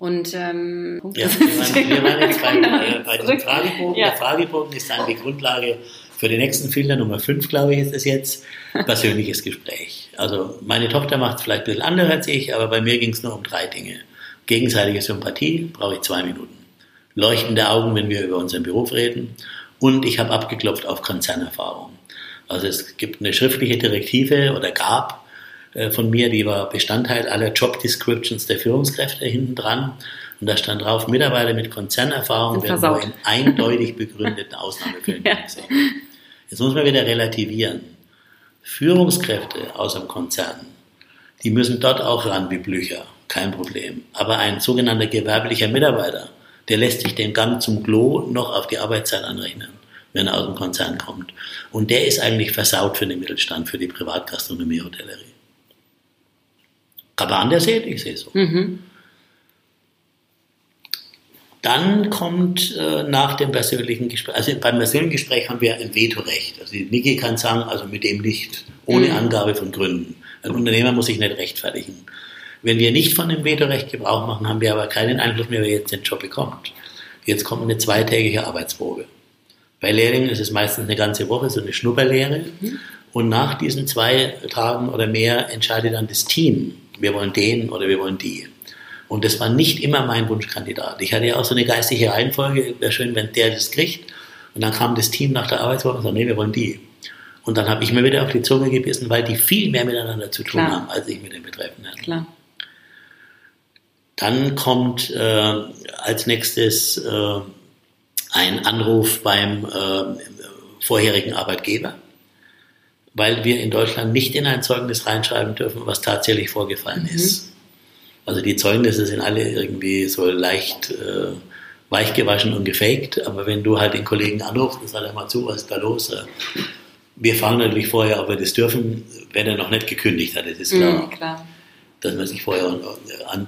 Und ähm, ja, wir, waren, [LAUGHS] jetzt bei, äh, bei dem Fragebogen. Ja. Der Fragebogen ist dann die Grundlage für den nächsten Filter, Nummer 5, glaube ich, ist es jetzt, persönliches Gespräch. Also meine Tochter macht es vielleicht ein bisschen anders als ich, aber bei mir ging es nur um drei Dinge. Gegenseitige Sympathie, brauche ich zwei Minuten. Leuchtende Augen, wenn wir über unseren Beruf reden. Und ich habe abgeklopft auf Konzernerfahrung. Also es gibt eine schriftliche Direktive oder gab äh, von mir, die war Bestandteil aller Job Descriptions der Führungskräfte hinten dran. Und da stand drauf, Mitarbeiter mit Konzernerfahrung werden nur in eindeutig begründeten Ausnahmefällen [LAUGHS] ja. gesehen. Jetzt muss man wieder relativieren. Führungskräfte aus einem Konzern, die müssen dort auch ran wie Blücher, kein Problem. Aber ein sogenannter gewerblicher Mitarbeiter, der lässt sich den Gang zum Klo noch auf die Arbeitszeit anrechnen, wenn er aus dem Konzern kommt. Und der ist eigentlich versaut für den Mittelstand, für die Privatgastronomie, Hotellerie. Aber anders seht, ich sehe so. Mhm. Dann kommt äh, nach dem persönlichen Gespräch, also beim persönlichen Gespräch haben wir ein Vetorecht. Also die Niki kann sagen, also mit dem nicht, ohne mhm. Angabe von Gründen. Ein Unternehmer muss sich nicht rechtfertigen. Wenn wir nicht von dem Vetorecht Gebrauch machen, haben wir aber keinen Einfluss mehr, wer jetzt den Job bekommt. Jetzt kommt eine zweitägige Arbeitsprobe. Bei Lehrlingen ist es meistens eine ganze Woche, so eine Schnupperlehre. Mhm. Und nach diesen zwei Tagen oder mehr entscheidet dann das Team, wir wollen den oder wir wollen die. Und das war nicht immer mein Wunschkandidat. Ich hatte ja auch so eine geistige Reihenfolge, wäre schön, wenn der das kriegt. Und dann kam das Team nach der Arbeitswoche und sagte, nee, wir wollen die. Und dann habe ich mir wieder auf die Zunge gebissen, weil die viel mehr miteinander zu tun Klar. haben, als ich mit den Betreffenden. Klar. Dann kommt äh, als nächstes äh, ein Anruf beim äh, vorherigen Arbeitgeber weil wir in Deutschland nicht in ein Zeugnis reinschreiben dürfen, was tatsächlich vorgefallen mhm. ist. Also die Zeugnisse sind alle irgendwie so leicht äh, weichgewaschen und gefaked, aber wenn du halt den Kollegen anrufst und sagst mal zu, was ist da los? Äh, wir fragen natürlich vorher, ob wir das dürfen, wenn er noch nicht gekündigt hat, das ist klar. Mhm, klar. Dass man sich vorher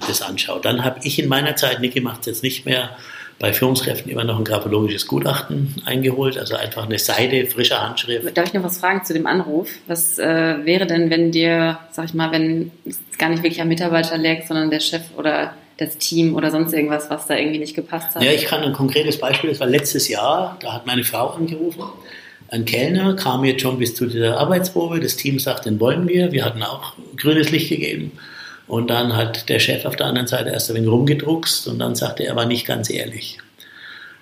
das anschaut. Dann habe ich in meiner Zeit, Niki macht es jetzt nicht mehr, bei Führungskräften immer noch ein grafologisches Gutachten eingeholt, also einfach eine Seite, frische Handschrift. Darf ich noch was fragen zu dem Anruf? Was äh, wäre denn, wenn dir, sag ich mal, wenn es gar nicht wirklich am Mitarbeiter lag, sondern der Chef oder das Team oder sonst irgendwas, was da irgendwie nicht gepasst hat? Ja, ich kann ein konkretes Beispiel, das war letztes Jahr, da hat meine Frau angerufen. Ein Kellner kam jetzt schon bis zu dieser Arbeitsprobe, das Team sagt, den wollen wir, wir hatten auch grünes Licht gegeben. Und dann hat der Chef auf der anderen Seite erst ein wenig rumgedruckst und dann sagte er, er war nicht ganz ehrlich.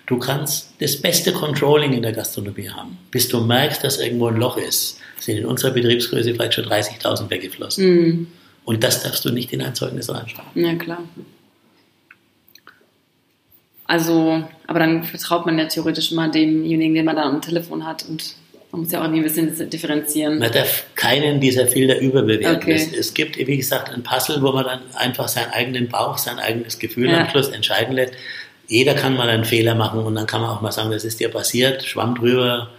Du kannst das beste Controlling in der Gastronomie haben. Bis du merkst, dass irgendwo ein Loch ist, sind in unserer Betriebsgröße vielleicht schon 30.000 weggeflossen. Mm. Und das darfst du nicht in ein Zeugnis reinschreiben. Ja, klar. Also, aber dann vertraut man ja theoretisch mal demjenigen, den man da am Telefon hat und man muss ja auch ein bisschen differenzieren. Man darf keinen dieser Filter überbewerten. Okay. Es, es, gibt, wie gesagt, ein Puzzle, wo man dann einfach seinen eigenen Bauch, sein eigenes Gefühl ja. am Schluss entscheiden lässt. Jeder kann mal einen Fehler machen und dann kann man auch mal sagen, das ist dir passiert, schwamm drüber,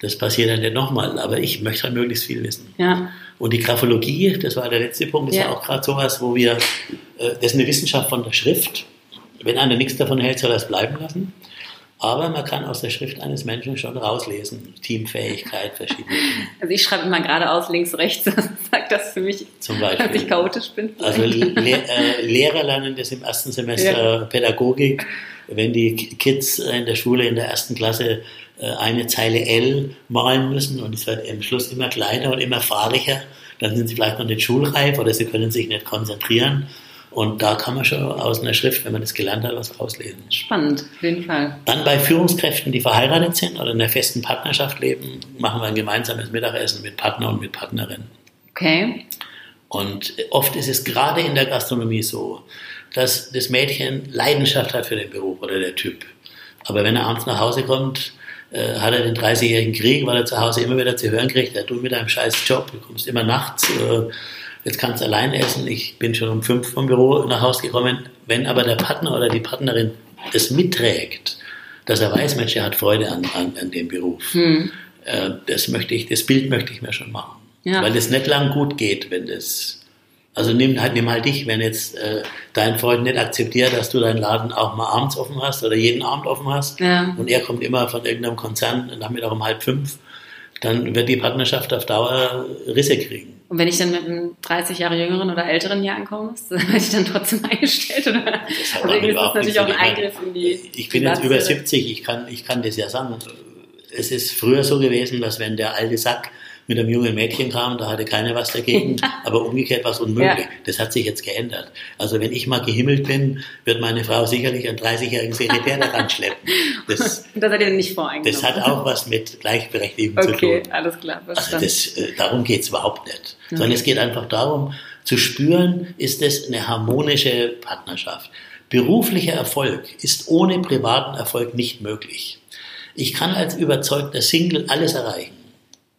das passiert dann nicht nochmal. Aber ich möchte halt möglichst viel wissen. Ja. Und die Graphologie, das war der letzte Punkt, das ja. war auch gerade sowas, wo wir, äh, das ist eine Wissenschaft von der Schrift. Wenn einer nichts davon hält, soll er es bleiben lassen. Aber man kann aus der Schrift eines Menschen schon rauslesen. Teamfähigkeit, verschiedene Dinge. Also ich schreibe immer geradeaus, links, rechts. [LAUGHS] Sagt das für mich, Zum Beispiel. dass ich chaotisch bin. Also [LAUGHS] Le äh, Lehrer lernen das im ersten Semester Pädagogik. Wenn die Kids in der Schule in der ersten Klasse äh, eine Zeile L malen müssen und es wird im Schluss immer kleiner und immer fahriger, dann sind sie vielleicht noch nicht schulreif oder sie können sich nicht konzentrieren. Und da kann man schon aus einer Schrift, wenn man das gelernt hat, was rauslesen. Spannend, auf jeden Fall. Dann bei Führungskräften, die verheiratet sind oder in einer festen Partnerschaft leben, machen wir ein gemeinsames Mittagessen mit Partner und mit Partnerin. Okay. Und oft ist es gerade in der Gastronomie so, dass das Mädchen Leidenschaft hat für den Beruf oder der Typ. Aber wenn er abends nach Hause kommt, äh, hat er den 30-jährigen Krieg, weil er zu Hause immer wieder zu hören kriegt, ja, du mit deinem scheiß Job, du kommst immer nachts, äh, jetzt kannst du allein essen, ich bin schon um fünf vom Büro nach Hause gekommen. Wenn aber der Partner oder die Partnerin das mitträgt, dass er weiß, Mensch, er hat Freude an, an, an dem Beruf, Hm. äh, das möchte ich, das Bild möchte ich mir schon machen. Ja. Weil es nicht lang gut geht, wenn das. Also nimm halt, nimm halt dich, wenn jetzt äh, dein Freund nicht akzeptiert, dass du deinen Laden auch mal abends offen hast oder jeden Abend offen hast Ja. und er kommt immer von irgendeinem Konzern Nachmittag um halb fünf, dann wird die Partnerschaft auf Dauer Risse kriegen. Und wenn ich dann mit einem 30 Jahre jüngeren oder älteren hier ankomme, [LAUGHS] werde ich dann trotzdem [LAUGHS] eingestellt? Oder? Das Also damit irgendwie ist das natürlich auch ein. Eingriff in die Ich bin jetzt über Privatsphäre. 70, ich kann, ich kann das ja sagen. Es ist früher so gewesen, dass wenn der alte Sack mit einem jungen Mädchen kam, da hatte keiner was dagegen, aber umgekehrt war es unmöglich. Ja. Das hat sich jetzt geändert. Also wenn ich mal gehimmelt bin, wird meine Frau sicherlich einen 30-jährigen Sekretär daran [LAUGHS] schleppen. Das, Und da seid ihr nicht voreingenommen. das hat auch was mit Gleichberechtigung zu Okay, tun. alles klar, Also verstanden. das, äh, darum geht es überhaupt nicht. Sondern es geht einfach darum, zu spüren, ist es eine harmonische Partnerschaft. Beruflicher Erfolg ist ohne privaten Erfolg nicht möglich. Ich kann als überzeugter Single alles erreichen.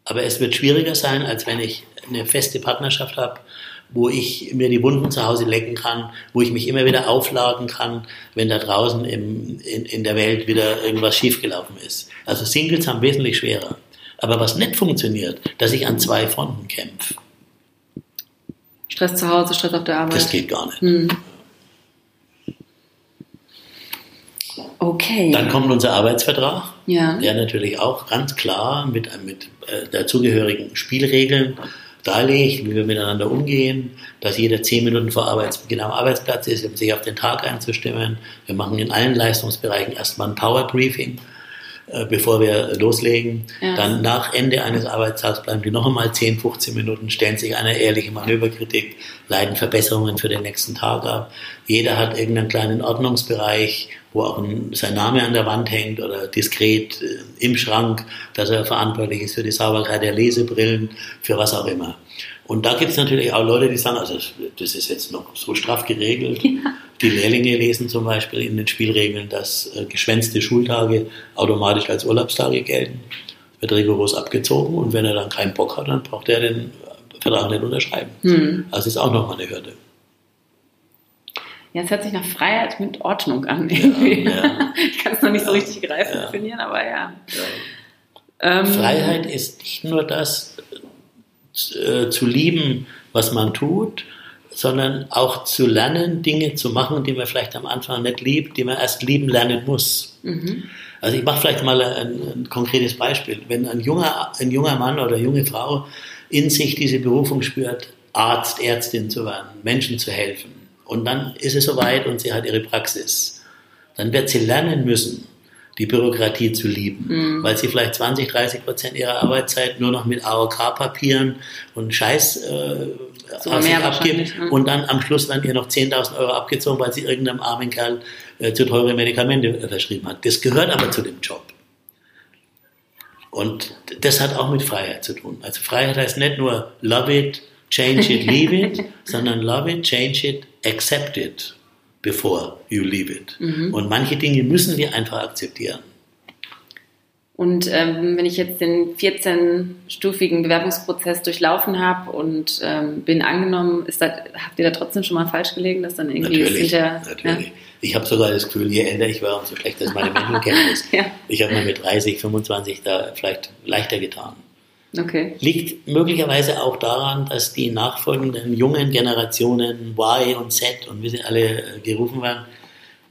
Aber es wird schwieriger sein, als wenn ich eine feste Partnerschaft habe, wo ich mir die Wunden zu Hause lecken kann, wo ich mich immer wieder aufladen kann, wenn da draußen im, in, in der Welt wieder irgendwas schiefgelaufen ist. Also Singles haben wesentlich schwerer. Aber was nicht funktioniert, dass ich an zwei Fronten kämpfe, Stress zu Hause, Stress auf der Arbeit. das geht gar nicht. Hm. Okay. Dann kommt unser Arbeitsvertrag, ja. der natürlich auch ganz klar mit, mit äh, dazugehörigen Spielregeln darlegt, wie wir miteinander umgehen, dass jeder zehn Minuten vor Arbeitsbeginn am Arbeitsplatz ist, um sich auf den Tag einzustimmen. Wir machen in allen Leistungsbereichen erstmal ein Power Briefing, äh, bevor wir loslegen. Ja. Dann nach Ende eines Arbeitstags bleiben die noch einmal 10, 15 Minuten, stellen sich eine ehrliche Manöverkritik, leiten Verbesserungen für den nächsten Tag ab. Jeder hat irgendeinen kleinen Ordnungsbereich, wo auch ein, sein Name an der Wand hängt oder diskret äh, im Schrank, dass er verantwortlich ist für die Sauberkeit der Lesebrillen, für was auch immer. Und da gibt es natürlich auch Leute, die sagen, also das ist jetzt noch so straff geregelt. [LAUGHS] Die Lehrlinge lesen zum Beispiel in den Spielregeln, dass äh, geschwänzte Schultage automatisch als Urlaubstage gelten. Wird rigoros abgezogen und wenn er dann keinen Bock hat, dann braucht er den Vertrag nicht unterschreiben. Hm. Also ist auch nochmal eine Hürde. ja, es hört sich nach Freiheit mit Ordnung an. Irgendwie. ja. [LAUGHS] Ich kann es noch nicht so Ja. richtig greifen, Ja. definieren, aber ja. Ähm, Freiheit ist nicht nur das, äh, zu lieben, was man tut, sondern auch zu lernen, Dinge zu machen, die man vielleicht am Anfang nicht liebt, die man erst lieben lernen muss. Mhm. Also ich mache vielleicht mal ein, ein konkretes Beispiel. Wenn ein junger, ein junger Mann oder junge Frau in sich diese Berufung spürt, Arzt, Ärztin zu werden, Menschen zu helfen, und dann ist es soweit und sie hat ihre Praxis, dann wird sie lernen müssen, die Bürokratie zu lieben, Mhm. weil sie vielleicht 20, 30 Prozent ihrer Arbeitszeit nur noch mit AOK-Papieren und Scheiß äh, Sogar aus sich abgibt ne? und dann am Schluss werden ihr noch 10.000 Euro abgezogen, weil sie irgendeinem armen Kerl äh, zu teure Medikamente verschrieben hat. Das gehört aber zu dem Job. Und das hat auch mit Freiheit zu tun. Also Freiheit heißt nicht nur love it, change it, leave it, [LAUGHS] sondern love it, change it, accept it before you leave it. Mhm. Und manche Dinge müssen wir einfach akzeptieren. Und ähm, wenn ich jetzt den 14-stufigen Bewerbungsprozess durchlaufen habe und ähm, bin angenommen, ist das, habt ihr da trotzdem schon mal falsch gelegen, dass dann irgendwie Natürlich, hinterher- natürlich. Ich habe sogar das Gefühl, je älter ich war, umso schlechter ist meine [LAUGHS] Menschenkenntnis. Ja. Ich habe mir mit 30, 25 da vielleicht leichter getan. Okay. Liegt möglicherweise auch daran, dass die nachfolgenden jungen Generationen Y und Z und wie sie alle äh, gerufen werden,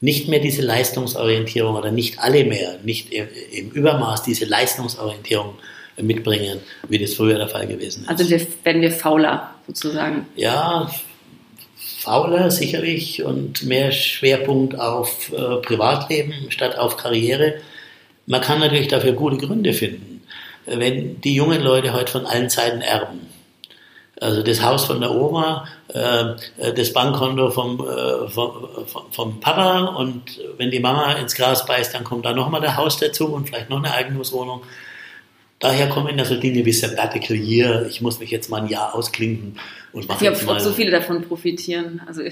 nicht mehr diese Leistungsorientierung oder nicht alle mehr, nicht im Übermaß diese Leistungsorientierung mitbringen, wie das früher der Fall gewesen ist. Also wir, werden wir fauler sozusagen. Ja, fauler sicherlich und mehr Schwerpunkt auf äh, Privatleben statt auf Karriere. Man kann natürlich dafür gute Gründe finden. Wenn die jungen Leute heute von allen Seiten erben, also das Haus von der Oma, äh, das Bankkonto vom, äh, vom, vom, Papa und wenn die Mama ins Gras beißt, dann kommt da nochmal der Haus dazu und vielleicht noch eine Eigentumswohnung. Daher kommen ja so Dinge wie Sabbatical Year, ich muss mich jetzt mal ein Jahr ausklinken und mache jetzt mal... so viele davon profitieren. Also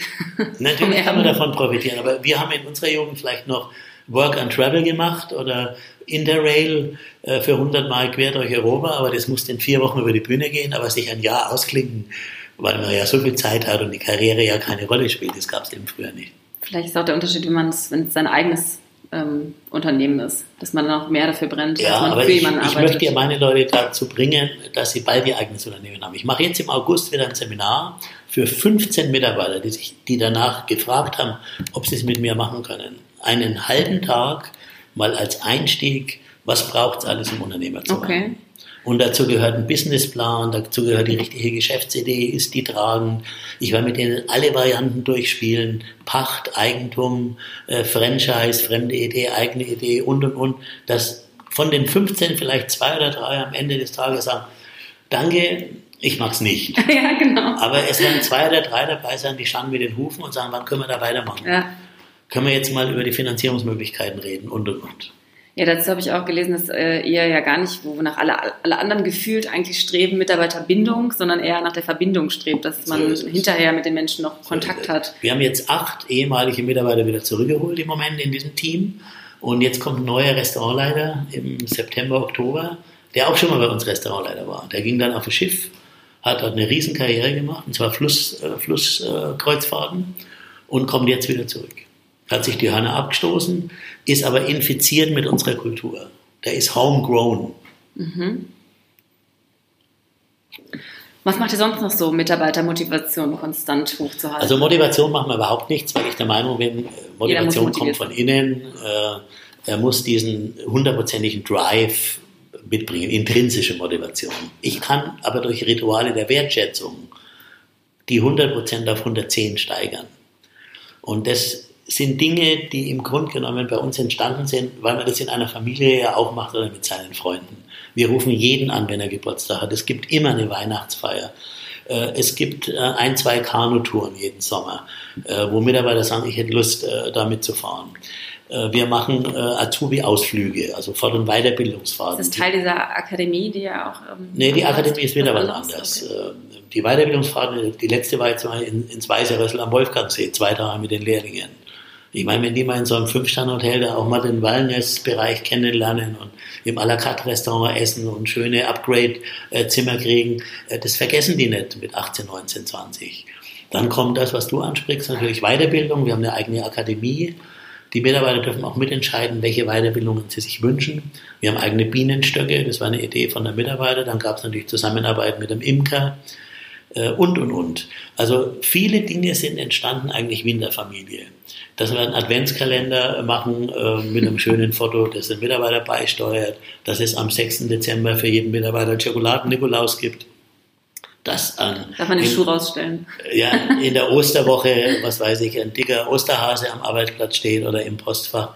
Natürlich [LAUGHS] kann man davon profitieren, aber wir haben in unserer Jugend vielleicht noch Work and Travel gemacht oder Interrail äh, für 100 Mal quer durch Europa, aber das musste in vier Wochen über die Bühne gehen, aber sich ein Jahr ausklinken, weil man ja so viel Zeit hat und die Karriere ja keine Rolle spielt, das gab es eben früher nicht. Vielleicht ist auch der Unterschied, wenn es sein eigenes ähm, Unternehmen ist, dass man noch mehr dafür brennt, ja, als man aber für ich, jemanden ich arbeitet. möchte ja meine Leute dazu bringen, dass sie bald ihr eigenes Unternehmen haben. Ich mache jetzt im August wieder ein Seminar für 15 Mitarbeiter, die sich, die danach gefragt haben, ob sie es mit mir machen können. Einen halben Tag mal als Einstieg, was braucht es alles, um Unternehmer zu Okay. werden. Und dazu gehört ein Businessplan, dazu gehört die richtige Geschäftsidee, ist die tragend. Ich werde mit denen alle Varianten durchspielen. Pacht, Eigentum, äh, Franchise, fremde Idee, eigene Idee und, und, und. Dass von den 15 vielleicht zwei oder drei am Ende des Tages sagen, danke, ich mag's nicht. [LAUGHS] ja, genau. Aber es werden zwei oder drei dabei sein, die schauen mit den Hufen und sagen, wann können wir da weitermachen? Ja. Können wir jetzt mal über die Finanzierungsmöglichkeiten reden und, und, und. Ja, dazu habe ich auch gelesen, dass äh, ihr ja gar nicht, wonach alle, alle anderen gefühlt eigentlich streben, Mitarbeiterbindung, sondern eher nach der Verbindung strebt, dass man So hinterher mit den Menschen noch Kontakt hat. Wir haben jetzt acht ehemalige Mitarbeiter wieder zurückgeholt im Moment in diesem Team. Und jetzt kommt ein neuer Restaurantleiter im September, Oktober, der auch schon mal bei uns Restaurantleiter war. Der ging dann auf ein Schiff, hat dort eine Riesenkarriere gemacht, und zwar Fluss, äh, Flusskreuzfahrten, und kommt jetzt wieder zurück. Hat sich die Hörner abgestoßen, ist aber infiziert mit unserer Kultur. Der ist homegrown. Was macht ihr sonst noch so, Mitarbeitermotivation konstant hochzuhalten? Also Motivation machen wir überhaupt nichts, weil ich der Meinung bin, Motivation kommt von innen. Äh, er muss diesen hundertprozentigen Drive mitbringen, intrinsische Motivation. Ich kann aber durch Rituale der Wertschätzung die 100% auf 110 steigern. Und das sind Dinge, die im Grunde genommen bei uns entstanden sind, weil man das in einer Familie ja auch macht oder mit seinen Freunden. Wir rufen jeden an, wenn er Geburtstag hat. Es gibt immer eine Weihnachtsfeier. Äh, Es gibt äh, ein, zwei Kanutouren jeden Sommer, äh, wo Mitarbeiter sagen, ich hätte Lust, da mitzufahren. Wir machen Azubi-Ausflüge, also Fort- und Weiterbildungsfahrten. ist das Teil dieser Akademie, die ja auch. Ähm, Nee, die? Akademie ist wieder was anderes? anderes. Okay. Äh, Die Weiterbildungsfahrt, die letzte war jetzt mal in, ins Weiße Rössel am Wolfgangsee, zwei Tage mit den Lehrlingen. Ich meine, wenn die mal in so einem Fünf-Sterne-Hotel da auch mal den Wellness-Bereich kennenlernen und im à la carte Restaurant essen und schöne Upgrade-Zimmer kriegen, äh, das vergessen die nicht mit 18, 19, 20. Dann kommt das, was du ansprichst, natürlich Weiterbildung. Wir haben eine eigene Akademie. Die Mitarbeiter dürfen auch mitentscheiden, welche Weiterbildungen sie sich wünschen. Wir haben eigene Bienenstöcke, das war eine Idee von der Mitarbeiter. Dann gab es natürlich Zusammenarbeit mit dem Imker äh, und, und, und. Also viele Dinge sind entstanden eigentlich wie in der Familie. Dass wir einen Adventskalender machen äh, mit einem schönen Foto, das der Mitarbeiter beisteuert, dass es am 6. Dezember für jeden Mitarbeiter Schokoladen-Nikolaus gibt. Dass an, Darf man den in- Schuh rausstellen? ja, in der Osterwoche, was weiß ich, ein dicker Osterhase am Arbeitsplatz steht oder im Postfach.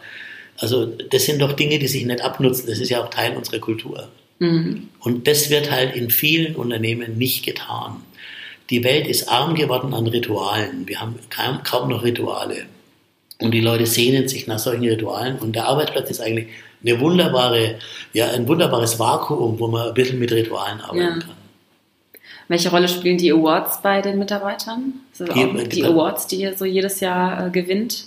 Also das sind doch Dinge, die sich nicht abnutzen. Das ist ja auch Teil unserer Kultur. Mhm. Und das wird halt in vielen Unternehmen nicht getan. Die Welt ist arm geworden an Ritualen. Wir haben kaum, kaum noch Rituale. Und die Leute sehnen sich nach solchen Ritualen. Und der Arbeitsplatz ist eigentlich eine wunderbare, ja, ein wunderbares Vakuum, wo man ein bisschen mit Ritualen arbeiten Ja. kann. Welche Rolle spielen die Awards bei den Mitarbeitern? Also Die- die Awards, die ihr so jedes Jahr äh, gewinnt?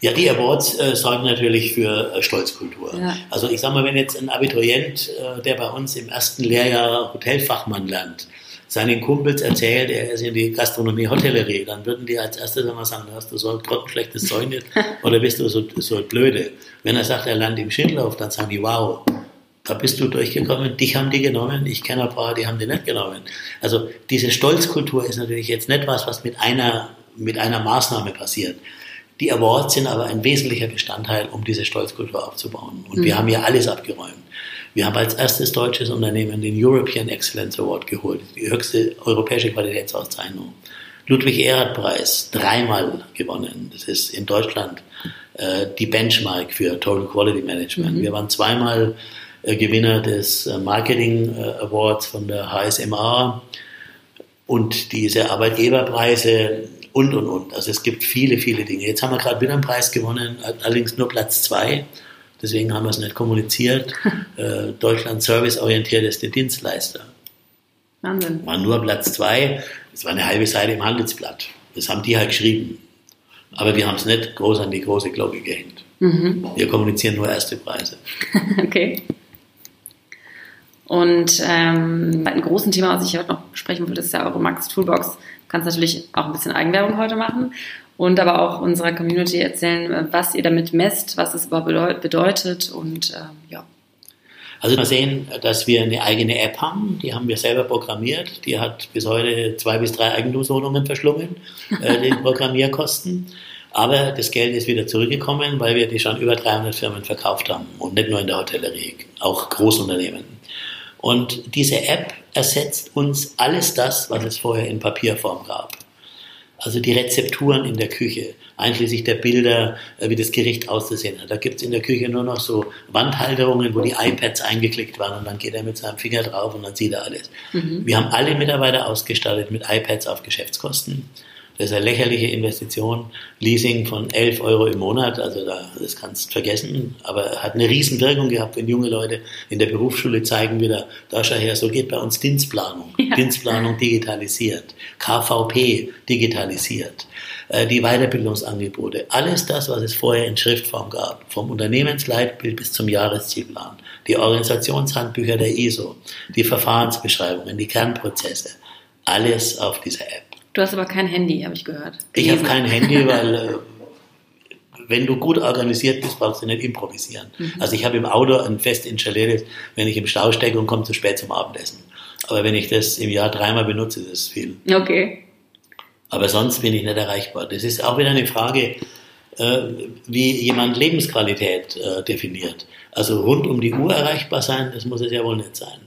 Ja, die Awards äh, sorgen natürlich für äh, Stolzkultur. Ja. Also ich sage mal, wenn jetzt ein Abiturient, äh, der bei uns im ersten Lehrjahr Hotelfachmann lernt, seinen Kumpels erzählt, er ist in die Gastronomie, Hotellerie, dann würden die als erstes immer sagen, hast du so ein grottenschlechtes Zeugnis [LAUGHS] oder bist du so, so blöde. Wenn er sagt, er lernt im Schindlauf, dann sagen die, wow, da bist du durchgekommen, dich haben die genommen, ich kenne ein paar, die haben die nicht genommen. Also diese Stolzkultur ist natürlich jetzt nicht was, was mit einer, mit einer Maßnahme passiert. Die Awards sind aber ein wesentlicher Bestandteil, um diese Stolzkultur aufzubauen. Und mhm. wir haben hier alles abgeräumt. Wir haben als erstes deutsches Unternehmen den European Excellence Award geholt, die höchste europäische Qualitätsauszeichnung. Ludwig Erhard Preis dreimal gewonnen. Das ist in Deutschland äh, die Benchmark für Total Quality Management. Mhm. Wir waren zweimal äh, Gewinner des äh, Marketing äh, Awards von der HSMA und diese Arbeitgeberpreise und, und, und. Also es gibt viele, viele Dinge. Jetzt haben wir gerade wieder einen Preis gewonnen, allerdings nur Platz zwei. Deswegen haben wir es nicht kommuniziert. [LAUGHS] äh, Deutschland serviceorientierteste Dienstleister. Wahnsinn. War nur Platz zwei. Es war eine halbe Seite im Handelsblatt. Das haben die halt geschrieben. Aber wir haben es nicht groß an die große Glocke gehängt. Mhm. Wir kommunizieren nur erste Preise. [LAUGHS] okay. Und ähm, ein großes Thema, was ich heute noch besprechen würde, ist ja eure Max Toolbox. Du kannst natürlich auch ein bisschen Eigenwerbung heute machen und aber auch unserer Community erzählen, was ihr damit messt, was es überhaupt bedeutet und ähm, ja. Also wir sehen, dass wir eine eigene App haben, die haben wir selber programmiert. Die hat bis heute zwei bis drei Eigentumswohnungen verschlungen, äh, die [LAUGHS] Programmierkosten. Aber das Geld ist wieder zurückgekommen, weil wir die schon über 300 Firmen verkauft haben und nicht nur in der Hotellerie, auch Großunternehmen. Und diese App ersetzt uns alles das, was es vorher in Papierform gab. Also die Rezepturen in der Küche, einschließlich der Bilder, äh, wie das Gericht auszusehen hat. Da gibt es in der Küche nur noch so Wandhalterungen, wo die iPads eingeklickt waren und dann geht er mit seinem Finger drauf und dann sieht er alles. Mhm. Wir haben alle Mitarbeiter ausgestattet mit iPads auf Geschäftskosten. Das ist eine lächerliche Investition. Leasing von 11 Euro im Monat, also da, das kannst du vergessen, aber hat eine Riesenwirkung gehabt, wenn junge Leute in der Berufsschule zeigen wieder, da schau her, so geht bei uns Dienstplanung. Ja. Dienstplanung digitalisiert, KVP digitalisiert, äh, die Weiterbildungsangebote, alles das, was es vorher in Schriftform gab, vom Unternehmensleitbild bis zum Jahreszielplan, die Organisationshandbücher der ISO, die Verfahrensbeschreibungen, die Kernprozesse, alles auf dieser App. Du hast aber kein Handy, habe ich gehört. Ich habe kein Handy, [LAUGHS] weil äh, wenn du gut organisiert bist, brauchst du nicht improvisieren. Mhm. Also ich habe im Auto ein fest installiertes, wenn ich im Stau stecke und komme zu spät zum Abendessen. Aber wenn ich das im Jahr dreimal benutze, das ist viel. Okay. Aber sonst bin ich nicht erreichbar. Das ist auch wieder eine Frage, äh, wie jemand Lebensqualität äh, definiert. Also rund um die Uhr erreichbar sein, das muss es ja wohl nicht sein.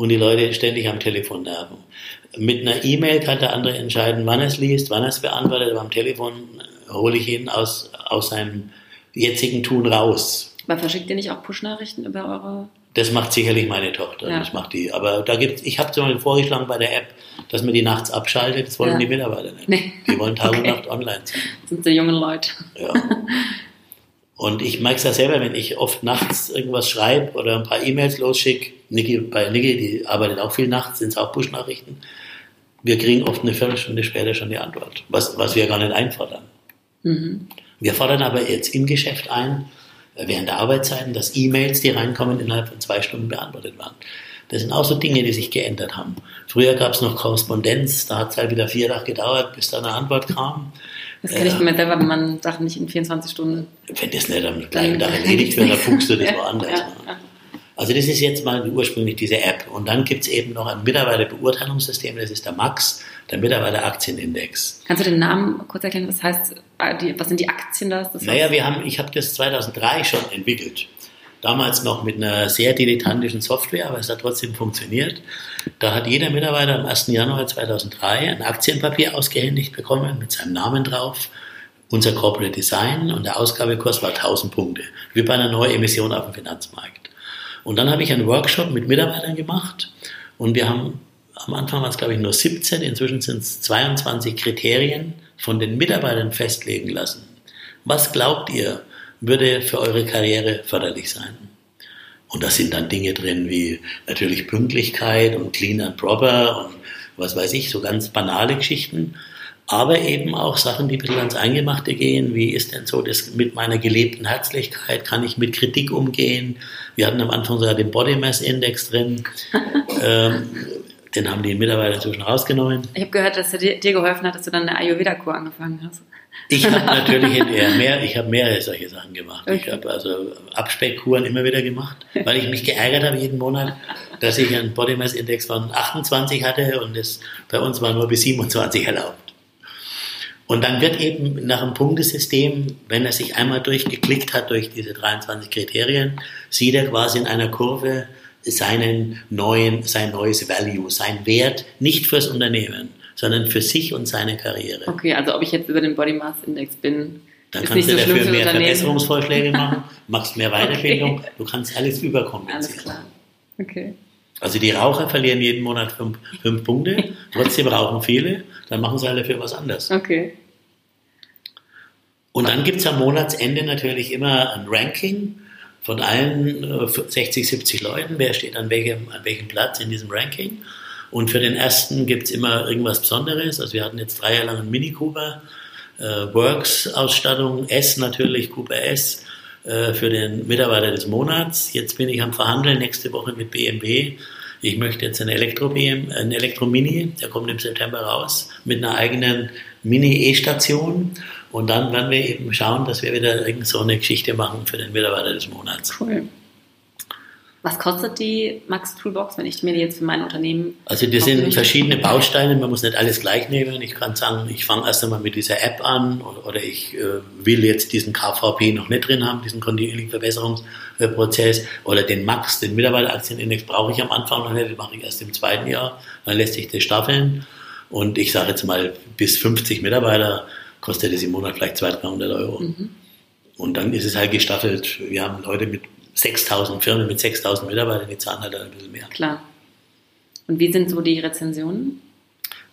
Und die Leute ständig am Telefon nerven. Mit einer E-Mail kann der andere entscheiden, wann er es liest, wann er es beantwortet, aber am Telefon hole ich ihn aus, aus seinem jetzigen Tun raus. Aber verschickt ihr nicht auch Push-Nachrichten über eure das macht sicherlich meine Tochter. Ja. Das macht die. Aber da gibt's, ich habe zum Beispiel vorgeschlagen bei der App, dass man die nachts abschaltet. Das wollen ja. die Mitarbeiter nicht. Nee. Die wollen [LAUGHS] Tag okay. und Nacht online sein. Das sind so junge Leute. Ja. Und ich merke es ja selber, wenn ich oft nachts irgendwas schreibe oder ein paar E-Mails losschicke. Niki, bei Niki, die arbeitet auch viel nachts, sind es auch Push-Nachrichten. Wir kriegen oft eine Viertelstunde später schon die Antwort, was, was wir gar nicht einfordern. Mhm. Wir fordern aber jetzt im Geschäft ein, während der Arbeitszeiten, dass E-Mails, die reinkommen, innerhalb von zwei Stunden beantwortet werden. Das sind auch so Dinge, die sich geändert haben. Früher gab es noch Korrespondenz, da hat es halt wieder vier Tage gedauert, bis da eine Antwort kam. Das kenne ich von mir selber, wenn man Sachen nicht in 24 Stunden. Wenn das nicht am gleichen Tag [LAUGHS] erledigt wird, dann fuchst du das woanders. Ja, ja. Also das ist jetzt mal ursprünglich diese App. Und dann gibt es eben noch ein Mitarbeiterbeurteilungssystem, das ist der MAX, der Mitarbeiteraktionindex. Kannst du den Namen kurz erklären? Was heißt, äh, was sind die Aktien da? Das naja, wir haben, ich habe das 2003 schon entwickelt. Damals noch mit einer sehr dilettantischen Software, aber es hat trotzdem funktioniert. Da hat jeder Mitarbeiter am 1. Januar 2003 ein Aktienpapier ausgehändigt bekommen mit seinem Namen drauf, unser Corporate Design und der Ausgabekurs war 1000 Punkte, wie bei einer neuen Emission auf dem Finanzmarkt. Und dann habe ich einen Workshop mit Mitarbeitern gemacht und wir haben am Anfang waren es glaube ich nur 17, inzwischen sind es 22 Kriterien von den Mitarbeitern festlegen lassen. Was glaubt ihr, würde für eure Karriere förderlich sein? Und da sind dann Dinge drin wie natürlich Pünktlichkeit und clean and proper und was weiß ich, so ganz banale Geschichten. Aber eben auch Sachen, die ein bisschen ans Eingemachte gehen. Wie ist denn so das mit meiner gelebten Herzlichkeit? Kann ich mit Kritik umgehen? Wir hatten am Anfang sogar den Body Mass Index drin. [LAUGHS] ähm, den haben die Mitarbeiter inzwischen rausgenommen. Ich habe gehört, dass er dir, dir geholfen hat, dass du dann eine Ayurveda-Kur angefangen hast. Ich habe [LAUGHS] natürlich mehr, ich habe mehrere solche Sachen gemacht. Okay. Ich habe also Abspeckkuren immer wieder gemacht, weil ich mich geärgert habe jeden Monat, dass ich einen Body Mass Index von 28 hatte und es bei uns war nur bis 27 erlaubt. Und dann wird eben nach einem Punktesystem, wenn er sich einmal durchgeklickt hat durch diese 23 Kriterien, sieht er quasi in einer Kurve seinen neuen, sein neues Value, sein Wert, nicht fürs Unternehmen, sondern für sich und seine Karriere. Okay, also ob ich jetzt über den Body Mass Index bin, dann kannst du so dafür für mehr. Verbesserungsvorschläge machen, machst mehr [LAUGHS] Weiterbildung, Okay. du kannst alles Alles überkompensieren. klar. Okay. Also die Raucher verlieren jeden Monat fünf, fünf Punkte, [LAUGHS] trotzdem rauchen viele, dann machen sie alle für was anderes. Okay. Und dann gibt es am Monatsende natürlich immer ein Ranking von allen äh, 60, 70 Leuten, wer steht an welchem, an welchem Platz in diesem Ranking. Und für den ersten gibt es immer irgendwas Besonderes. Also wir hatten jetzt drei Jahre lang einen Mini Cooper, äh, Works-Ausstattung, S natürlich, Cooper S äh, für den Mitarbeiter des Monats. Jetzt bin ich am Verhandeln nächste Woche mit BMW. Ich möchte jetzt einen Elektro-BM, einen Elektro-Mini, der kommt im September raus, mit einer eigenen Mini-E-Station. Und dann werden wir eben schauen, dass wir wieder irgend so eine Geschichte machen für den Mitarbeiter des Monats. Cool. Was kostet die Max Toolbox, wenn ich mir die jetzt für mein Unternehmen Also das sind verschiedene Bausteine, man muss nicht alles gleich nehmen. Ich kann sagen, ich fange erst einmal mit dieser App an oder, ich äh, will jetzt diesen KVP noch nicht drin haben, diesen kontinuierlichen Verbesserungsprozess oder den Max, den Mitarbeiteraktionindex brauche ich am Anfang noch nicht, den mache ich erst im zweiten Jahr, dann lässt sich das staffeln und ich sage jetzt mal, bis 50 Mitarbeiter kostet es im Monat vielleicht 200, 300 Euro. Und dann ist es halt gestaffelt. Wir haben Leute mit 6000 Firmen, mit 6000 Mitarbeitern, die zahlen halt ein bisschen mehr. Klar. Und wie sind so die Rezensionen?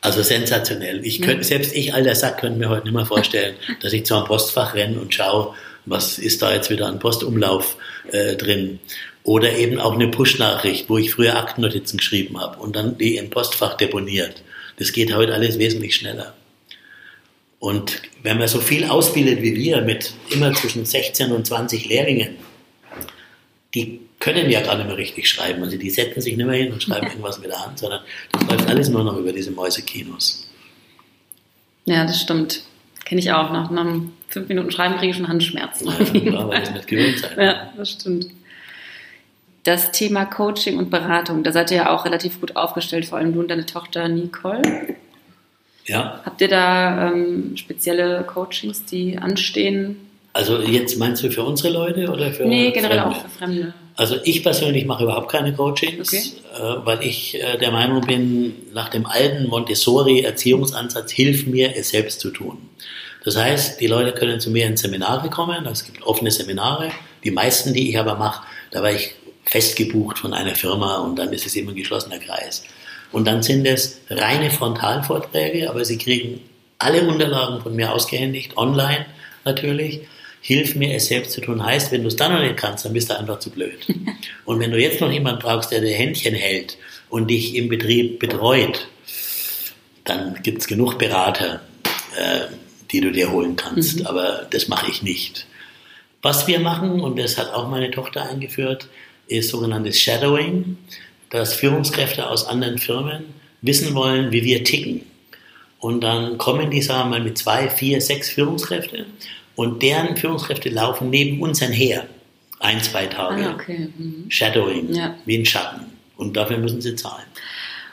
Also sensationell. Ich könnte, selbst ich, alter Sack, könnte mir heute nicht mehr vorstellen, [LAUGHS] dass ich zu einem Postfach renne und schaue, was ist da jetzt wieder an Postumlauf äh, drin. Oder eben auch eine Push-Nachricht, wo ich früher Aktennotizen geschrieben habe und dann die im Postfach deponiert. Das geht heute alles wesentlich schneller. Und wenn man so viel ausbildet wie wir, mit immer zwischen 16 und 20 Lehrlingen, die können ja gar nicht mehr richtig schreiben. Also die setzen sich nicht mehr hin und schreiben irgendwas mit der Hand, sondern das läuft alles nur noch über diese Mäusekinos. Ja, das stimmt. Kenne ich auch. Nach, nach fünf Minuten Schreiben kriege ich schon Handschmerzen. Ja, klar, weil das nicht gewöhnt sein. Ja, das stimmt. Das Thema Coaching und Beratung, da seid ihr ja auch relativ gut aufgestellt, vor allem du und deine Tochter Nicole. Ja, Habt ihr da ähm, spezielle Coachings, die anstehen? Also jetzt meinst du für unsere Leute oder für nee, generell Fremde? auch für Fremde. Also ich persönlich mache überhaupt keine Coachings, Okay. äh, weil ich äh, der Meinung bin, nach dem alten Montessori-Erziehungsansatz hilft mir, es selbst zu tun. Das heißt, die Leute können zu mir in Seminare kommen, es gibt offene Seminare. Die meisten, die ich aber mache, da war ich festgebucht von einer Firma und dann ist es immer ein geschlossener Kreis. Und dann sind es reine Frontalvorträge, aber sie kriegen alle Unterlagen von mir ausgehändigt, online natürlich. Hilf mir, es selbst zu tun, heißt, wenn du es dann noch nicht kannst, dann bist du einfach zu blöd. [LAUGHS] Und wenn du jetzt noch jemanden brauchst, der dir Händchen hält und dich im Betrieb betreut, dann gibt es genug Berater, äh, die du dir holen kannst. Aber das mache ich nicht. Was wir machen, und das hat auch meine Tochter eingeführt, ist sogenanntes Shadowing, dass Führungskräfte aus anderen Firmen wissen wollen, wie wir ticken. Und dann kommen die, sagen wir mal, mit zwei, vier, sechs Führungskräfte und deren Führungskräfte laufen neben uns her. Ein, zwei Tage. Ah, okay. Mhm. Shadowing, Ja. wie ein Schatten. Und dafür müssen sie zahlen.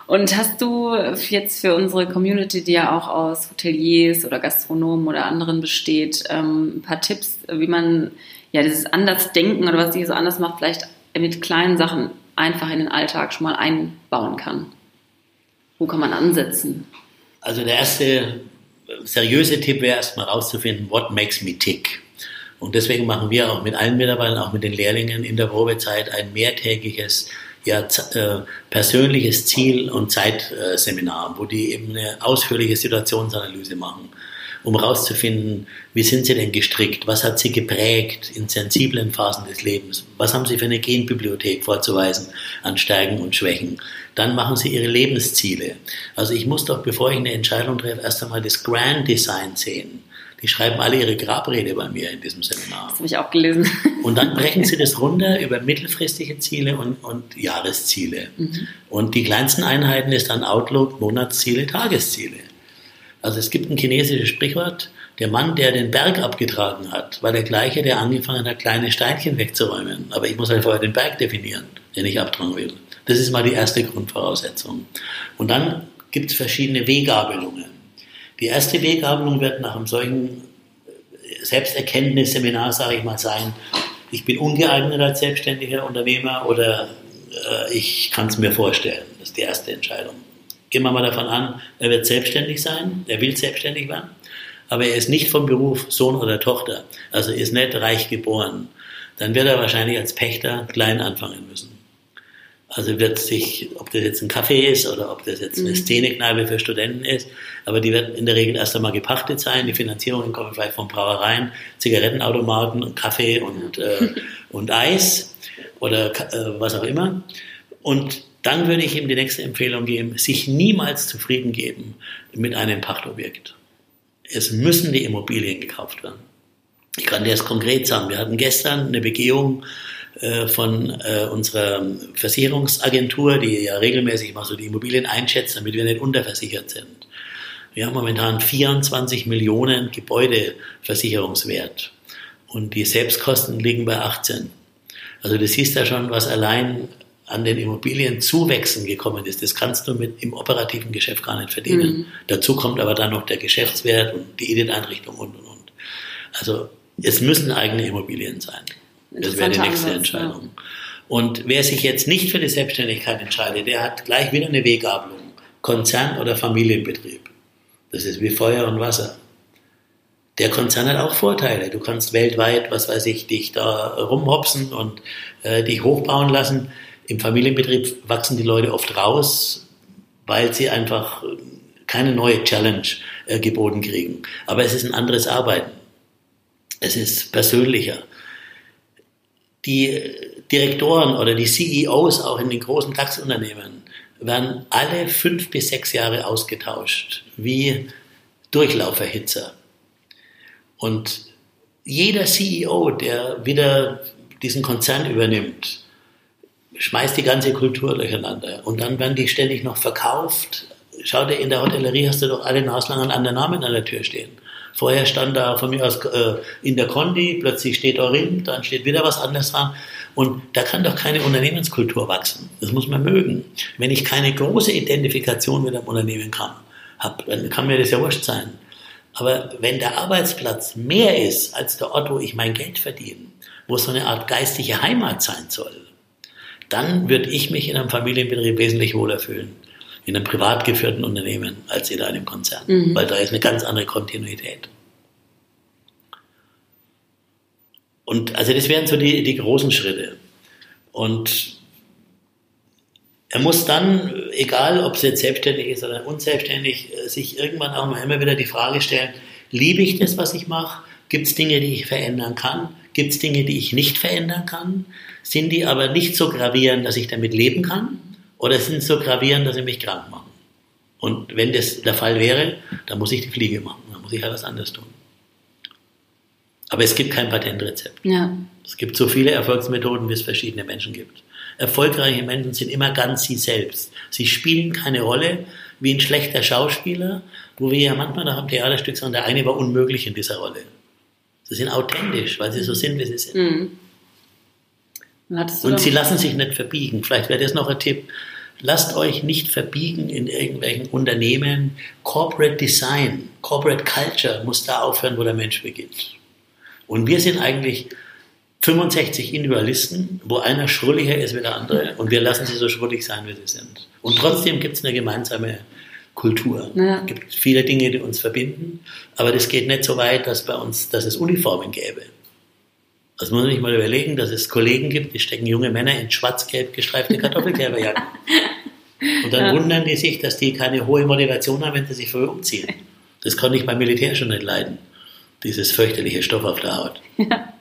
Und hast du jetzt für unsere Community, die ja auch aus Hoteliers oder Gastronomen oder anderen besteht, ähm, ein paar Tipps, wie man ja dieses Andersdenken oder was dich so anders macht, vielleicht mit kleinen Sachen einfach in den Alltag schon mal einbauen kann? Wo kann man ansetzen? Also der erste seriöse Tipp wäre erstmal rauszufinden, what makes me tick. Und deswegen machen wir auch mit allen Mitarbeitern, auch mit den Lehrlingen in der Probezeit ein mehrtägiges, ja, äh, persönliches Ziel- und Zeitseminar, wo die eben eine ausführliche Situationsanalyse machen, um herauszufinden, wie sind sie denn gestrickt, was hat sie geprägt in sensiblen Phasen des Lebens, was haben sie für eine Genbibliothek vorzuweisen an Stärken und Schwächen. Dann machen sie ihre Lebensziele. Also ich muss doch, bevor ich eine Entscheidung treffe, erst einmal das Grand Design sehen. Die schreiben alle ihre Grabrede bei mir in diesem Seminar. Das habe ich auch gelesen. Und dann brechen sie das runter über mittelfristige Ziele und, und Jahresziele. Und die kleinsten Einheiten ist dann Outlook, Monatsziele, Tagesziele. Also es gibt ein chinesisches Sprichwort, der Mann, der den Berg abgetragen hat, war der gleiche, der angefangen hat, kleine Steinchen wegzuräumen. Aber ich muss halt vorher den Berg definieren, den ich abtragen will. Das ist mal die erste Grundvoraussetzung. Und dann gibt es verschiedene Weggabelungen. Die erste Weggabelung wird nach einem solchen Selbsterkenntnisseminar, sage ich mal, sein, ich bin ungeeignet als selbstständiger Unternehmer oder äh, ich kann es mir vorstellen. Das ist die erste Entscheidung. Gehen wir mal davon an, er wird selbstständig sein, er will selbstständig werden, aber er ist nicht vom Beruf Sohn oder Tochter, also ist nicht reich geboren. Dann wird er wahrscheinlich als Pächter klein anfangen müssen. Also wird sich, ob das jetzt ein Café ist oder ob das jetzt eine mhm. Szenekneipe für Studenten ist, aber die wird in der Regel erst einmal gepachtet sein. Die Finanzierungen kommen vielleicht von Brauereien, Zigarettenautomaten, Kaffee und, äh, [LAUGHS] und Eis oder äh, was auch immer. Und dann würde ich ihm die nächste Empfehlung geben, sich niemals zufrieden geben mit einem Pachtobjekt. Es müssen die Immobilien gekauft werden. Ich kann dir das konkret sagen. Wir hatten gestern eine Begehung äh, von äh, unserer Versicherungsagentur, die ja regelmäßig mal so die Immobilien einschätzt, damit wir nicht unterversichert sind. Wir haben momentan 24 Millionen Gebäudeversicherungswert und die Selbstkosten liegen bei 18. Also du siehst ja schon, was allein an den Immobilienzuwächsen gekommen ist. Das kannst du mit im operativen Geschäft gar nicht verdienen. Mhm. Dazu kommt aber dann noch der Geschäftswert und die Edit-Einrichtung und und und. Also es müssen eigene Immobilien sein. Das wäre die nächste Ansatz, Entscheidung. Ja. Und wer sich jetzt nicht für die Selbstständigkeit entscheidet, der hat gleich wieder eine Weggabelung. Konzern oder Familienbetrieb. Das ist wie Feuer und Wasser. Der Konzern hat auch Vorteile. Du kannst weltweit, was weiß ich, dich da rumhopsen und äh, dich hochbauen lassen. Im Familienbetrieb wachsen die Leute oft raus, weil sie einfach keine neue Challenge äh, geboten kriegen. Aber es ist ein anderes Arbeiten. Es ist persönlicher die Direktoren oder die CEOs auch in den großen DAX-Unternehmen werden alle fünf bis sechs Jahre ausgetauscht, wie Durchlauferhitzer. Und jeder CEO, der wieder diesen Konzern übernimmt, schmeißt die ganze Kultur durcheinander. Und dann werden die ständig noch verkauft. Schau dir, in der Hotellerie hast du doch alle naslang einen anderen Namen an der Tür stehen. Vorher stand da von mir aus äh, in der Kondi, plötzlich steht Orim, dann steht wieder was anderes dran. Und da kann doch keine Unternehmenskultur wachsen. Das muss man mögen. Wenn ich keine große Identifikation mit einem Unternehmen habe, dann kann mir das ja wurscht sein. Aber wenn der Arbeitsplatz mehr ist als der Ort, wo ich mein Geld verdiene, wo es so eine Art geistige Heimat sein soll, dann würde ich mich in einem Familienbetrieb wesentlich wohler fühlen in einem privat geführten Unternehmen als in einem Konzern, mhm. weil da ist eine ganz andere Kontinuität. Und also das wären so die, die großen Schritte. Und er muss dann, egal ob es jetzt selbstständig ist oder unselbstständig, sich irgendwann auch mal immer wieder die Frage stellen, liebe ich das, was ich mache? Gibt es Dinge, die ich verändern kann? Gibt es Dinge, die ich nicht verändern kann? Sind die aber nicht so gravierend, dass ich damit leben kann? oder sind so gravierend, dass sie mich krank machen. Und wenn das der Fall wäre, dann muss ich die Fliege machen, dann muss ich halt was anderes tun. Aber es gibt kein Patentrezept. Ja. Es gibt so viele Erfolgsmethoden, wie es verschiedene Menschen gibt. Erfolgreiche Menschen sind immer ganz sie selbst. Sie spielen keine Rolle wie ein schlechter Schauspieler, wo wir ja manchmal nach einem Theaterstück sagen, der eine war unmöglich in dieser Rolle. Sie sind authentisch, weil sie so sind, wie sie sind. Mhm. Und sie lassen sich nicht verbiegen. Vielleicht wäre das noch ein Tipp. Lasst euch nicht verbiegen in irgendwelchen Unternehmen. Corporate Design, Corporate Culture muss da aufhören, wo der Mensch beginnt. Und wir sind eigentlich 65 Individualisten, wo einer schrulliger ist wie der andere und wir lassen sie so schrullig sein, wie sie sind. Und trotzdem gibt es eine gemeinsame Kultur. Ja. Es gibt viele Dinge, die uns verbinden, aber das geht nicht so weit, dass bei uns, dass es Uniformen gäbe. Das muss man sich mal überlegen, dass es Kollegen gibt, die stecken junge Männer in schwarz-gelb gestreifte Kartoffelkäferjacken. Und dann ja. wundern die sich, dass die keine hohe Motivation haben, wenn sie sich früh umziehen. Das konnte ich beim Militär schon nicht leiden. Dieses fürchterliche Stoff auf der Haut. Ja.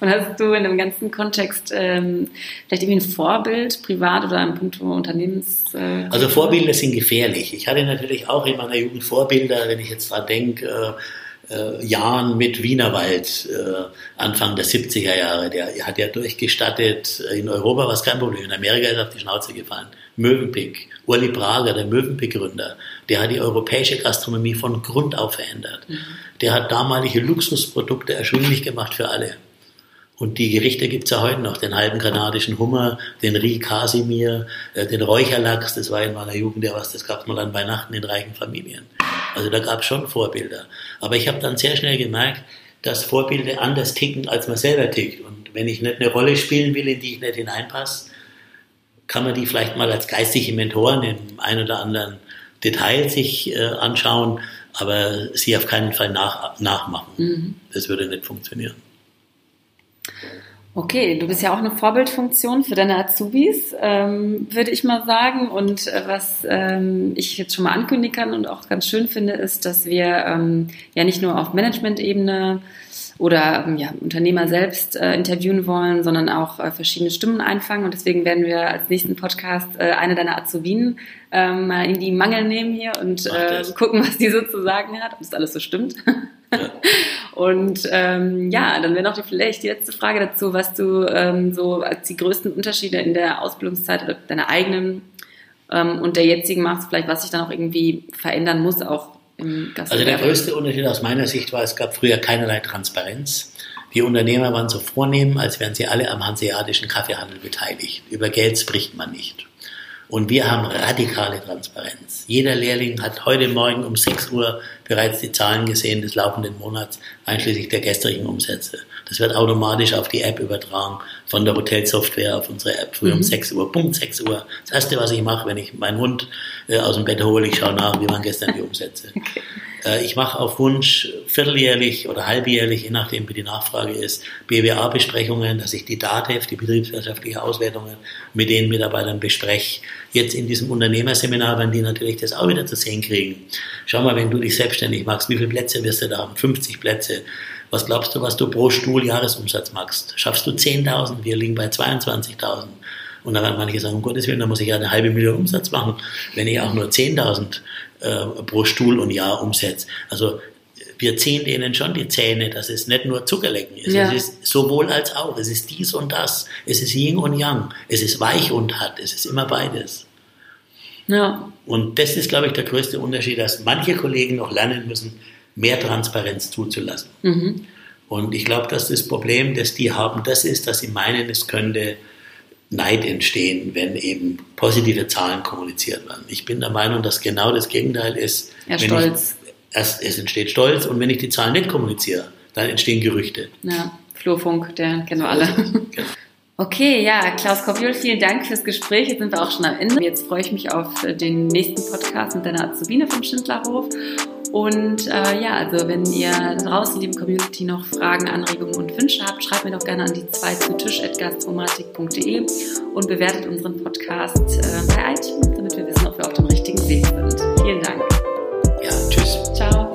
Und hast du in dem ganzen Kontext ähm, vielleicht irgendwie ein Vorbild, privat oder im Punkt Unternehmens? Äh, also Vorbilder sind gefährlich. Ich hatte natürlich auch in meiner Jugend Vorbilder, wenn ich jetzt dran denke, äh, äh, Jahren mit Wienerwald, äh, Anfang der 70er Jahre. Der hat ja durchgestattet. In Europa war es kein Problem. In Amerika ist auf die Schnauze gefallen. Mövenpick, Uli Prager, der Mövenpick-Gründer, der hat die europäische Gastronomie von Grund auf verändert. Mhm. Der hat damalige Luxusprodukte erschwinglich gemacht für alle. Und die Gerichte gibt's ja heute noch, den halben kanadischen Hummer, den Riz Casimir, äh, den Räucherlachs, das war in meiner Jugend ja was, das gab's mal an Weihnachten in reichen Familien. Also da gab es schon Vorbilder. Aber ich habe dann sehr schnell gemerkt, dass Vorbilder anders ticken, als man selber tickt. Und wenn ich nicht eine Rolle spielen will, in die ich nicht hineinpasse, kann man die vielleicht mal als geistige Mentoren im ein oder anderen Detail sich äh, anschauen, aber sie auf keinen Fall nach, nachmachen. Mhm. Das würde nicht funktionieren. Okay, du bist ja auch eine Vorbildfunktion für deine Azubis, ähm, würde ich mal sagen. Und äh, was ähm, ich jetzt schon mal ankündigen kann und auch ganz schön finde, ist, dass wir ähm, ja nicht nur auf Management-Ebene oder ähm, ja, Unternehmer selbst äh, interviewen wollen, sondern auch äh, verschiedene Stimmen einfangen. Und deswegen werden wir als nächsten Podcast äh, eine deiner Azubinen ähm, mal in die Mangel nehmen hier und äh, gucken, was die so zu sagen hat, ob das alles so stimmt. Ja. [LAUGHS] Und ähm, ja, dann wäre noch die, vielleicht die letzte Frage dazu, was du ähm, so als die größten Unterschiede in der Ausbildungszeit oder deiner eigenen ähm, und der jetzigen machst, vielleicht was sich dann auch irgendwie verändern muss, auch im Gastgewerbe. Also der größte Unterschied aus meiner Sicht war, es gab früher keinerlei Transparenz. Die Unternehmer waren so vornehm, als wären sie alle am hanseatischen Kaffeehandel beteiligt. Über Geld spricht man nicht. Und wir haben radikale Transparenz. Jeder Lehrling hat heute Morgen um 6 Uhr bereits die Zahlen gesehen des laufenden Monats, einschließlich der gestrigen Umsätze. Das wird automatisch auf die App übertragen, von der Hotelsoftware auf unsere App, früh mhm. um 6 Uhr, Punkt 6 Uhr. Das Erste, was ich mache, wenn ich meinen Hund äh, aus dem Bett hole, ich schaue nach, wie waren gestern die Umsätze. [LAUGHS] Okay. Äh, ich mache auf Wunsch vierteljährlich oder halbjährlich, je nachdem wie die Nachfrage ist, BWA-Besprechungen, dass ich die DATEV, die betriebswirtschaftliche Auswertungen, mit den Mitarbeitern bespreche. Jetzt in diesem Unternehmerseminar werden die natürlich das auch wieder zu sehen kriegen. Schau mal, wenn du dich selbstständig machst, wie viele Plätze wirst du da haben? 50 Plätze. Was glaubst du, was du pro Stuhl Jahresumsatz machst? Schaffst du 10.000? Wir liegen bei 22.000. Und dann werden manche sagen, um Gottes Willen, da muss ich ja eine halbe Million Umsatz machen, wenn ich auch nur 10.000 äh, pro Stuhl und Jahr umsetze. Also wir ziehen denen schon die Zähne, dass es nicht nur Zuckerlecken ist. Ja. Es ist sowohl als auch. Es ist dies und das. Es ist Yin und Yang. Es ist weich und hart. Es ist immer beides. Ja. Und das ist, glaube ich, der größte Unterschied, dass manche Kollegen noch lernen müssen, mehr Transparenz zuzulassen. Mhm. Und ich glaube, dass das Problem, das die haben, das ist, dass sie meinen, es könnte Neid entstehen, wenn eben positive Zahlen kommuniziert werden. Ich bin der Meinung, dass genau das Gegenteil ist. Ja, Stolz. Ich, erst, es entsteht Stolz und wenn ich die Zahlen nicht kommuniziere, dann entstehen Gerüchte. Ja, Flurfunk, der kennen wir alle. Genau. [LAUGHS] Okay, ja, Klaus Koviol, vielen Dank fürs Gespräch. Jetzt sind wir auch schon am Ende. Jetzt freue ich mich auf den nächsten Podcast mit deiner Azubine vom Schindlerhof. Und äh, ja, also wenn ihr draußen, liebe Community, noch Fragen, Anregungen und Wünsche habt, schreibt mir doch gerne an die 2 zu tisch.gastromatik.de und bewertet unseren Podcast äh, bei iTunes, damit wir wissen, ob wir auf dem richtigen Weg sind. Vielen Dank. Ja, tschüss. Ciao.